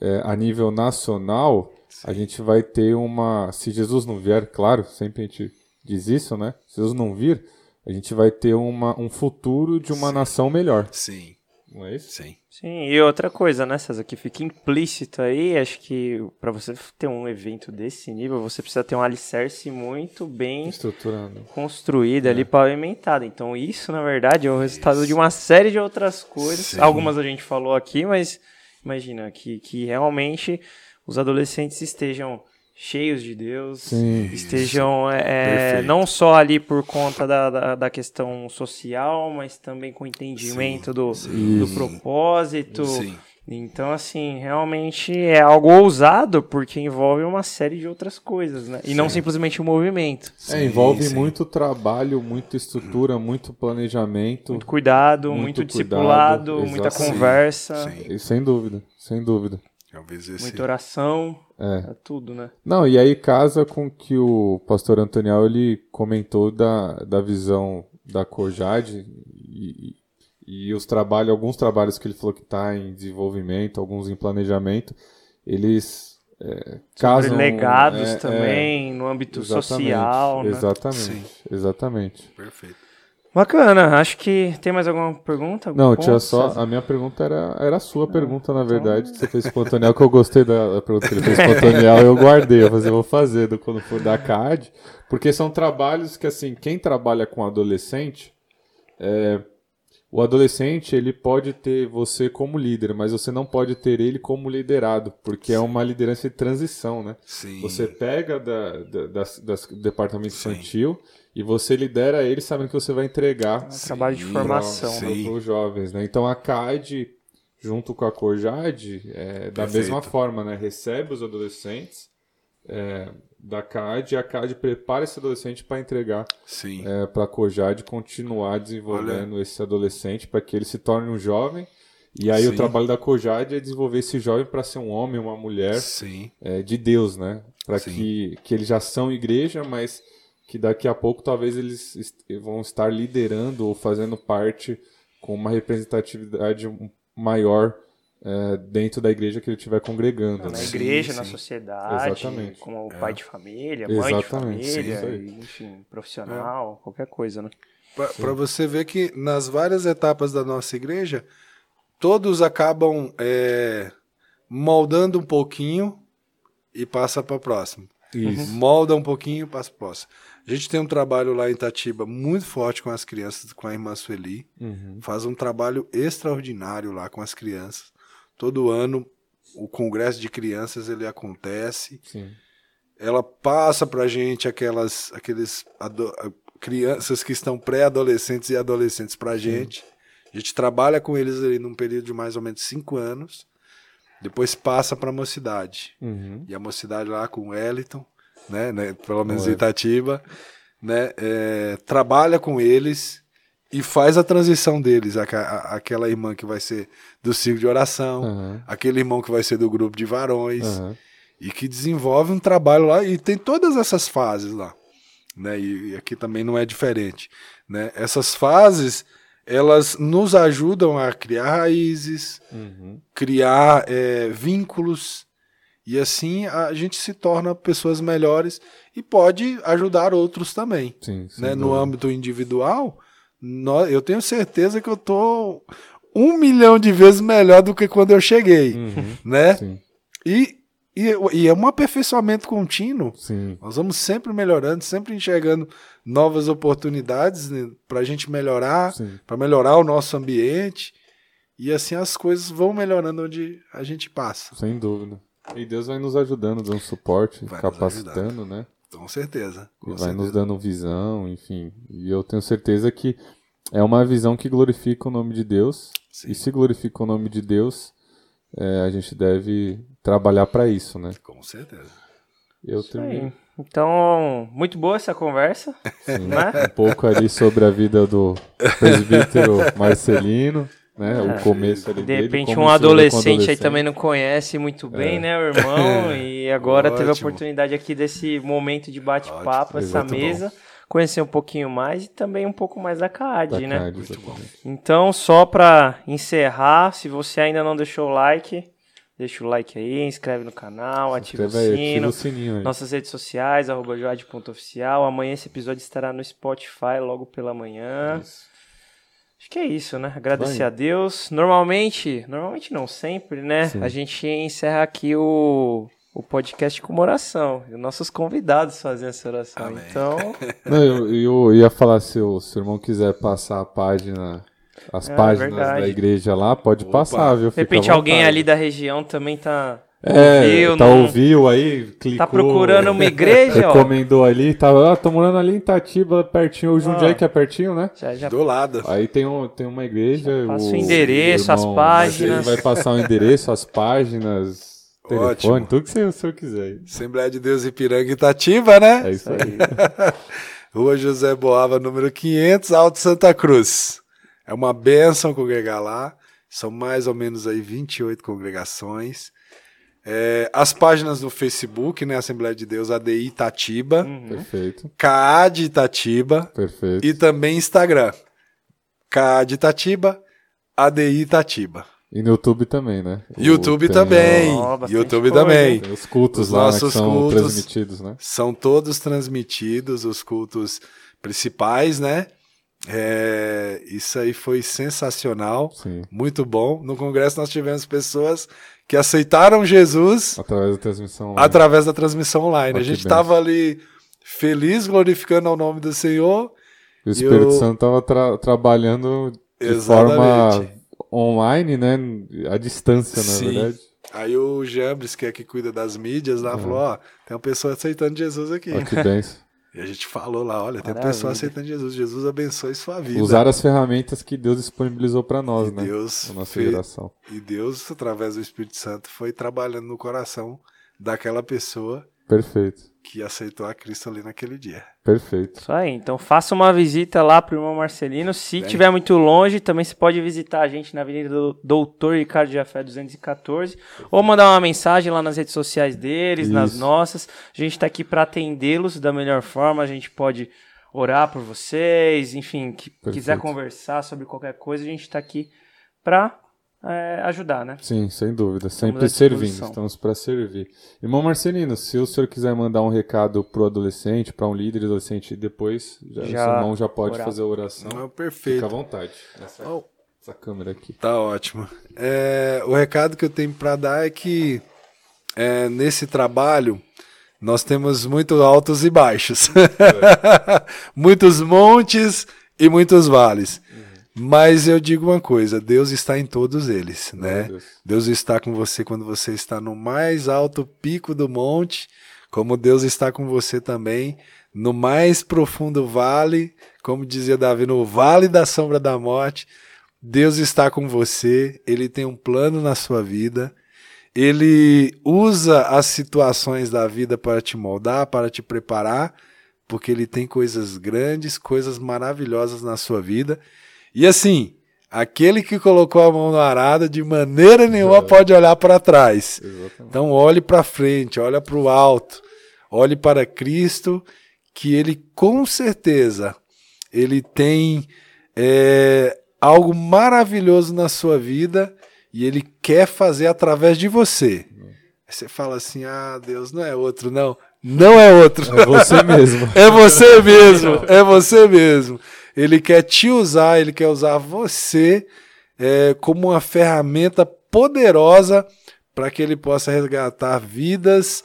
é, a nível nacional, a gente vai ter uma. Se Jesus não vier, claro, sempre a gente diz isso, né? Se Jesus não vir, a gente vai ter uma, um futuro de uma nação melhor. Sim, Não é isso? sim. Sim, e outra coisa, né, César, que fica implícito aí, acho que pra você ter um evento desse nível, você precisa ter um alicerce muito bem Estruturando. construído ali, pavimentado. Então isso, na verdade, é o resultado de uma série de outras coisas. Sim. Algumas a gente falou aqui, mas imagina que, que realmente os adolescentes estejam cheios de Deus, Sim. estejam é, é, não só ali por conta da, da, da questão social, mas também com entendimento do, do Isso. propósito. Sim. Então, assim, realmente é algo ousado, porque envolve uma série de outras coisas, né? E não simplesmente o movimento. É, Sim, envolve sim. muito trabalho, muita estrutura, muito planejamento. Muito cuidado, Muito muito, cuidado, discipulado, muita conversa, Sim. E Sem dúvida, sem dúvida. Talvez esse. muita oração, É. é tudo, né? Não, e aí casa com que o pastor Antoniel ele comentou da, da visão da Cojade e, e, os trabalhos, alguns trabalhos que ele falou que está em desenvolvimento, alguns em planejamento, eles é, Sobre casam... legados é, é, também, no âmbito exatamente, social, né? Exatamente, Sim. exatamente. Perfeito. Bacana, acho que tem mais alguma pergunta? Algum Não, tinha só. César? A minha pergunta era, era a sua pergunta, na então- verdade, que você fez pro Antoniel, que eu gostei da, pergunta que ele fez pro *laughs* Antoniel, eu guardei. Eu falei, eu vou fazer do, quando for da CAD, porque são trabalhos que, assim, quem trabalha com adolescente, é, o adolescente, ele pode ter você como líder, mas você não pode ter ele como liderado, porque é uma liderança de transição, né? Sim. Você pega da, da, das, das- do departamento Sim. infantil e você lidera ele sabendo que você vai entregar É um trabalho de formação, né? para os jovens, né? Então a CAD, junto com a Corjade, é, da Perfeito. mesma forma, né? Recebe os adolescentes é, da CAD e a CAD prepara esse adolescente para entregar Sim. é, para a Corjade continuar desenvolvendo esse adolescente para que ele se torne um jovem. E aí o Sim. trabalho da Corjade é desenvolver esse jovem para ser um homem, uma mulher Sim. é, de Deus, né? Para que, que eles já são igreja, mas que daqui a pouco talvez eles est- vão estar liderando ou fazendo parte com uma representatividade maior é, dentro da igreja que ele estiver congregando. Na né? Sim, igreja, na sim. sociedade, Exatamente. como pai de família, mãe Exatamente, de sim, família, e, enfim, profissional, qualquer coisa, né? Para você ver que nas várias etapas da nossa igreja, todos acabam é, moldando um pouquinho e passa para o próximo. Isso. Molda um pouquinho e passa para o próximo. A gente tem um trabalho lá em Itatiba muito forte com as crianças, com a irmã Sueli. Uhum. Faz um trabalho extraordinário lá com as crianças. Todo ano o congresso de crianças ele acontece. Sim. Ela passa pra gente aquelas aqueles a- crianças que estão pré-adolescentes e adolescentes pra gente. A gente trabalha com eles ali num período de mais ou menos cinco anos. Depois passa pra mocidade. Uhum. E a mocidade lá com o Wellington, né, né, pelo menos em Wellington. Itatiba, né, é, trabalha com eles e faz a transição deles. Aca- a- aquela irmã que vai ser do ciclo de oração, Aham. aquele irmão que vai ser do grupo de varões Aham. e que desenvolve um trabalho lá e tem todas essas fases lá, né? E, e aqui também não é diferente, né? Essas fases elas nos ajudam a criar raízes, Uhum. criar é, vínculos e assim a gente se torna pessoas melhores e pode ajudar outros também, Sim, né? No âmbito individual, nó- eu tenho certeza que eu tô um milhão de vezes melhor do que quando eu cheguei, Uhum. né? Sim, E, e, e é um aperfeiçoamento contínuo. sim. Nós vamos sempre melhorando, sempre enxergando novas oportunidades para a gente melhorar, para melhorar o nosso ambiente. E assim as coisas vão melhorando onde a gente passa. Sem dúvida. E Deus vai nos ajudando, dando suporte, Vai capacitando, né? Com certeza. E Com vai certeza. nos dando visão, enfim. E eu tenho certeza que é uma visão que glorifica o nome de Deus. Sim. E se glorifica o nome de Deus, é, a gente deve trabalhar para isso, né? Com certeza. Eu Isso termino aí. Então, muito boa essa conversa, sim, né? um pouco ali sobre a vida do presbítero *laughs* Marcelino, né? É. O começo ali De dele, repente como um com adolescente aí também não conhece muito bem, né, o irmão? *laughs* E agora teve a oportunidade aqui desse momento de bate-papo, essa muito bom. mesa, conhecer um pouquinho mais e também um pouco mais da CAD, da né? CAD. Então, só pra encerrar, se você ainda não deixou o like, deixa o like aí, inscreve no canal, ativa o ativa sino. o sininho aí. Nossas redes sociais, arroba joad.oficial. Amanhã esse episódio estará no Spotify logo pela manhã. Isso. Acho que é isso, né? Agradecer Vai. a Deus. Normalmente, normalmente não sempre, né? Sim. A gente encerra aqui o, o podcast com uma oração. E os nossos convidados fazem essa oração. Amém. Então, *laughs* Não, eu, eu ia falar, se o, se o irmão quiser passar a página, as É, páginas verdade. da igreja lá, pode Opa. passar, viu? de repente alguém ali da região também tá, é, ouviu, tá não- ouviu aí, clicou. tá procurando uma *laughs* igreja, ó. Recomendou ali, tá, ah, tô morando ali em Itatiba, pertinho, o Jundiaí Ah. que é pertinho, né? Já, já Do lado. Aí tem, um, tem uma igreja. passa o o endereço, as irmão páginas. Marcelo vai passar o endereço, as páginas, *laughs* telefone, Ótimo. tudo que você, o senhor quiser. aí. Assembleia de Deus Ipiranga Itatiba, né? É isso aí. *laughs* Rua José Boava, número 500, Alto Santa Cruz. É uma bênção congregar lá. São mais ou menos aí 28 congregações. É, as páginas do Facebook, né? Assembleia de Deus, ADI Itatiba, Uhum. Perfeito, CAD Itatiba perfeito. e também Instagram. CAD Itatiba, ADI Itatiba. E no YouTube também, né? YouTube tem, também. Ó, YouTube coisa, também. Tem os cultos Os lá né, que nossos são cultos. transmitidos, né? São todos transmitidos, os cultos principais, né? É, isso aí foi sensacional, Sim. muito bom. No congresso nós tivemos pessoas que aceitaram Jesus Através da transmissão. online. através da transmissão online. Ó, A gente estava ali feliz, glorificando ao nome do Senhor. O Espírito eu- Santo estava tra- trabalhando de Exatamente. forma online, né? À distância, na Sim. verdade. Aí o Jambres, que é que cuida das mídias, lá falou: Ó, tem uma pessoa aceitando Jesus aqui. Olha que benção. *laughs* E a gente falou lá: olha, tem pessoa aceitando Jesus. Jesus abençoe sua vida. Usar as ferramentas que Deus disponibilizou para nós, E né? Deus Na nossa fez- geração. E Deus, através do Espírito Santo, foi trabalhando no coração daquela pessoa Perfeito. Que aceitou a Cristo ali naquele dia. Perfeito. Isso aí. Então faça uma visita lá pro irmão Marcelino. Se Bem. tiver muito longe, também você pode visitar a gente na Avenida do Doutor Ricardo de Jafé 214. Ou mandar uma mensagem lá nas redes sociais deles, nas Isso. nossas. A gente tá aqui para atendê-los da melhor forma. A gente pode orar por vocês, enfim, que quiser conversar sobre qualquer coisa, a gente tá aqui para ajudar, né? Sim, sem dúvida. Sempre servindo. Estamos para servir. Irmão Marcelino, se o senhor quiser mandar um recado pro adolescente, para um líder adolescente, depois já, Já irmão já pode orar. fazer a oração. Não, Fica à perfeito. vontade. Essa, Oh. essa câmera aqui. Tá ótimo. É, o recado que eu tenho para dar é que é, nesse trabalho nós temos muitos altos e baixos, *laughs* muitos montes e muitos vales. Mas eu digo uma coisa: Deus está em todos eles, né? Deus. Deus está com você quando você está no mais alto pico do monte, como Deus está com você também no mais profundo vale, como dizia Davi, no vale da sombra da morte. Deus está com você, ele tem um plano na sua vida. Ele usa as situações da vida para te moldar, para te preparar, porque ele tem coisas grandes, coisas maravilhosas na sua vida. E assim, aquele que colocou a mão no arado de maneira nenhuma pode olhar para trás. Exatamente. Então olhe para frente, olhe para o alto, olhe para Cristo, que ele com certeza ele tem é, algo maravilhoso na sua vida e ele quer fazer através de você. Aí você fala assim: ah, Deus não é outro, não. Não é outro. É você mesmo. *laughs* É você mesmo. É você mesmo. Ele quer te usar, ele quer usar você é, como uma ferramenta poderosa para que ele possa resgatar vidas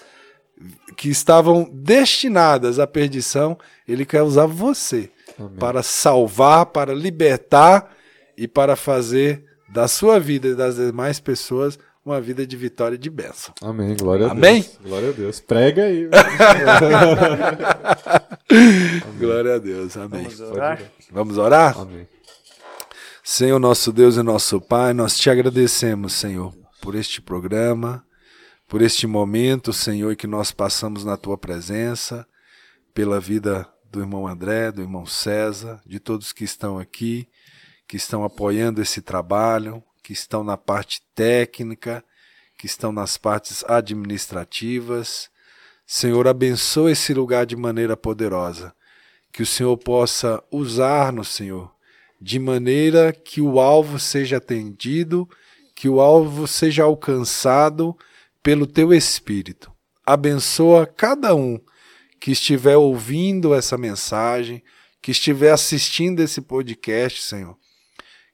que estavam destinadas à perdição. Ele quer usar você Amém. para salvar, para libertar e para fazer da sua vida e das demais pessoas uma vida de vitória e de bênção. Amém. Glória a Amém? Deus. Glória a Deus. Prega aí. *laughs* Glória a Deus. Amém. Vamos orar? Vamos orar? Amém. Senhor, nosso Deus e nosso Pai, nós te agradecemos, Senhor, por este programa, por este momento, Senhor, que nós passamos na tua presença, pela vida do irmão André, do irmão César, de todos que estão aqui, que estão apoiando esse trabalho, que estão na parte técnica, que estão nas partes administrativas. Senhor, abençoa esse lugar de maneira poderosa. Que o Senhor possa usar-nos, Senhor, de maneira que o alvo seja atendido, que o alvo seja alcançado pelo teu Espírito. Abençoa cada um que estiver ouvindo essa mensagem, que estiver assistindo esse podcast, Senhor.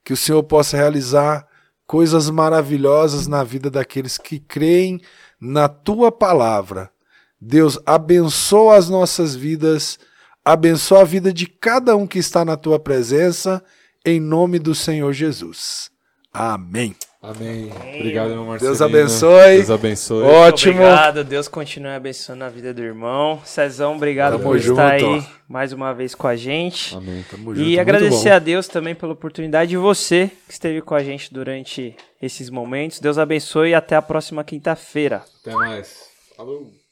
Que o Senhor possa realizar coisas maravilhosas na vida daqueles que creem na tua palavra. Deus, abençoa as nossas vidas, abençoa a vida de cada um que está na tua presença, em nome do Senhor Jesus. Amém. Amém. Obrigado, irmão Marcelino. Deus abençoe. Deus abençoe. Ótimo. Obrigado, Deus continue abençoando a vida do irmão. Cezão, obrigado Tamo por estar junto. aí mais uma vez com a gente. Amém. Tamo junto, E muito agradecer bom. a Deus também pela oportunidade de você que esteve com a gente durante esses momentos. Deus abençoe e até a próxima quinta-feira. Até mais. Falou.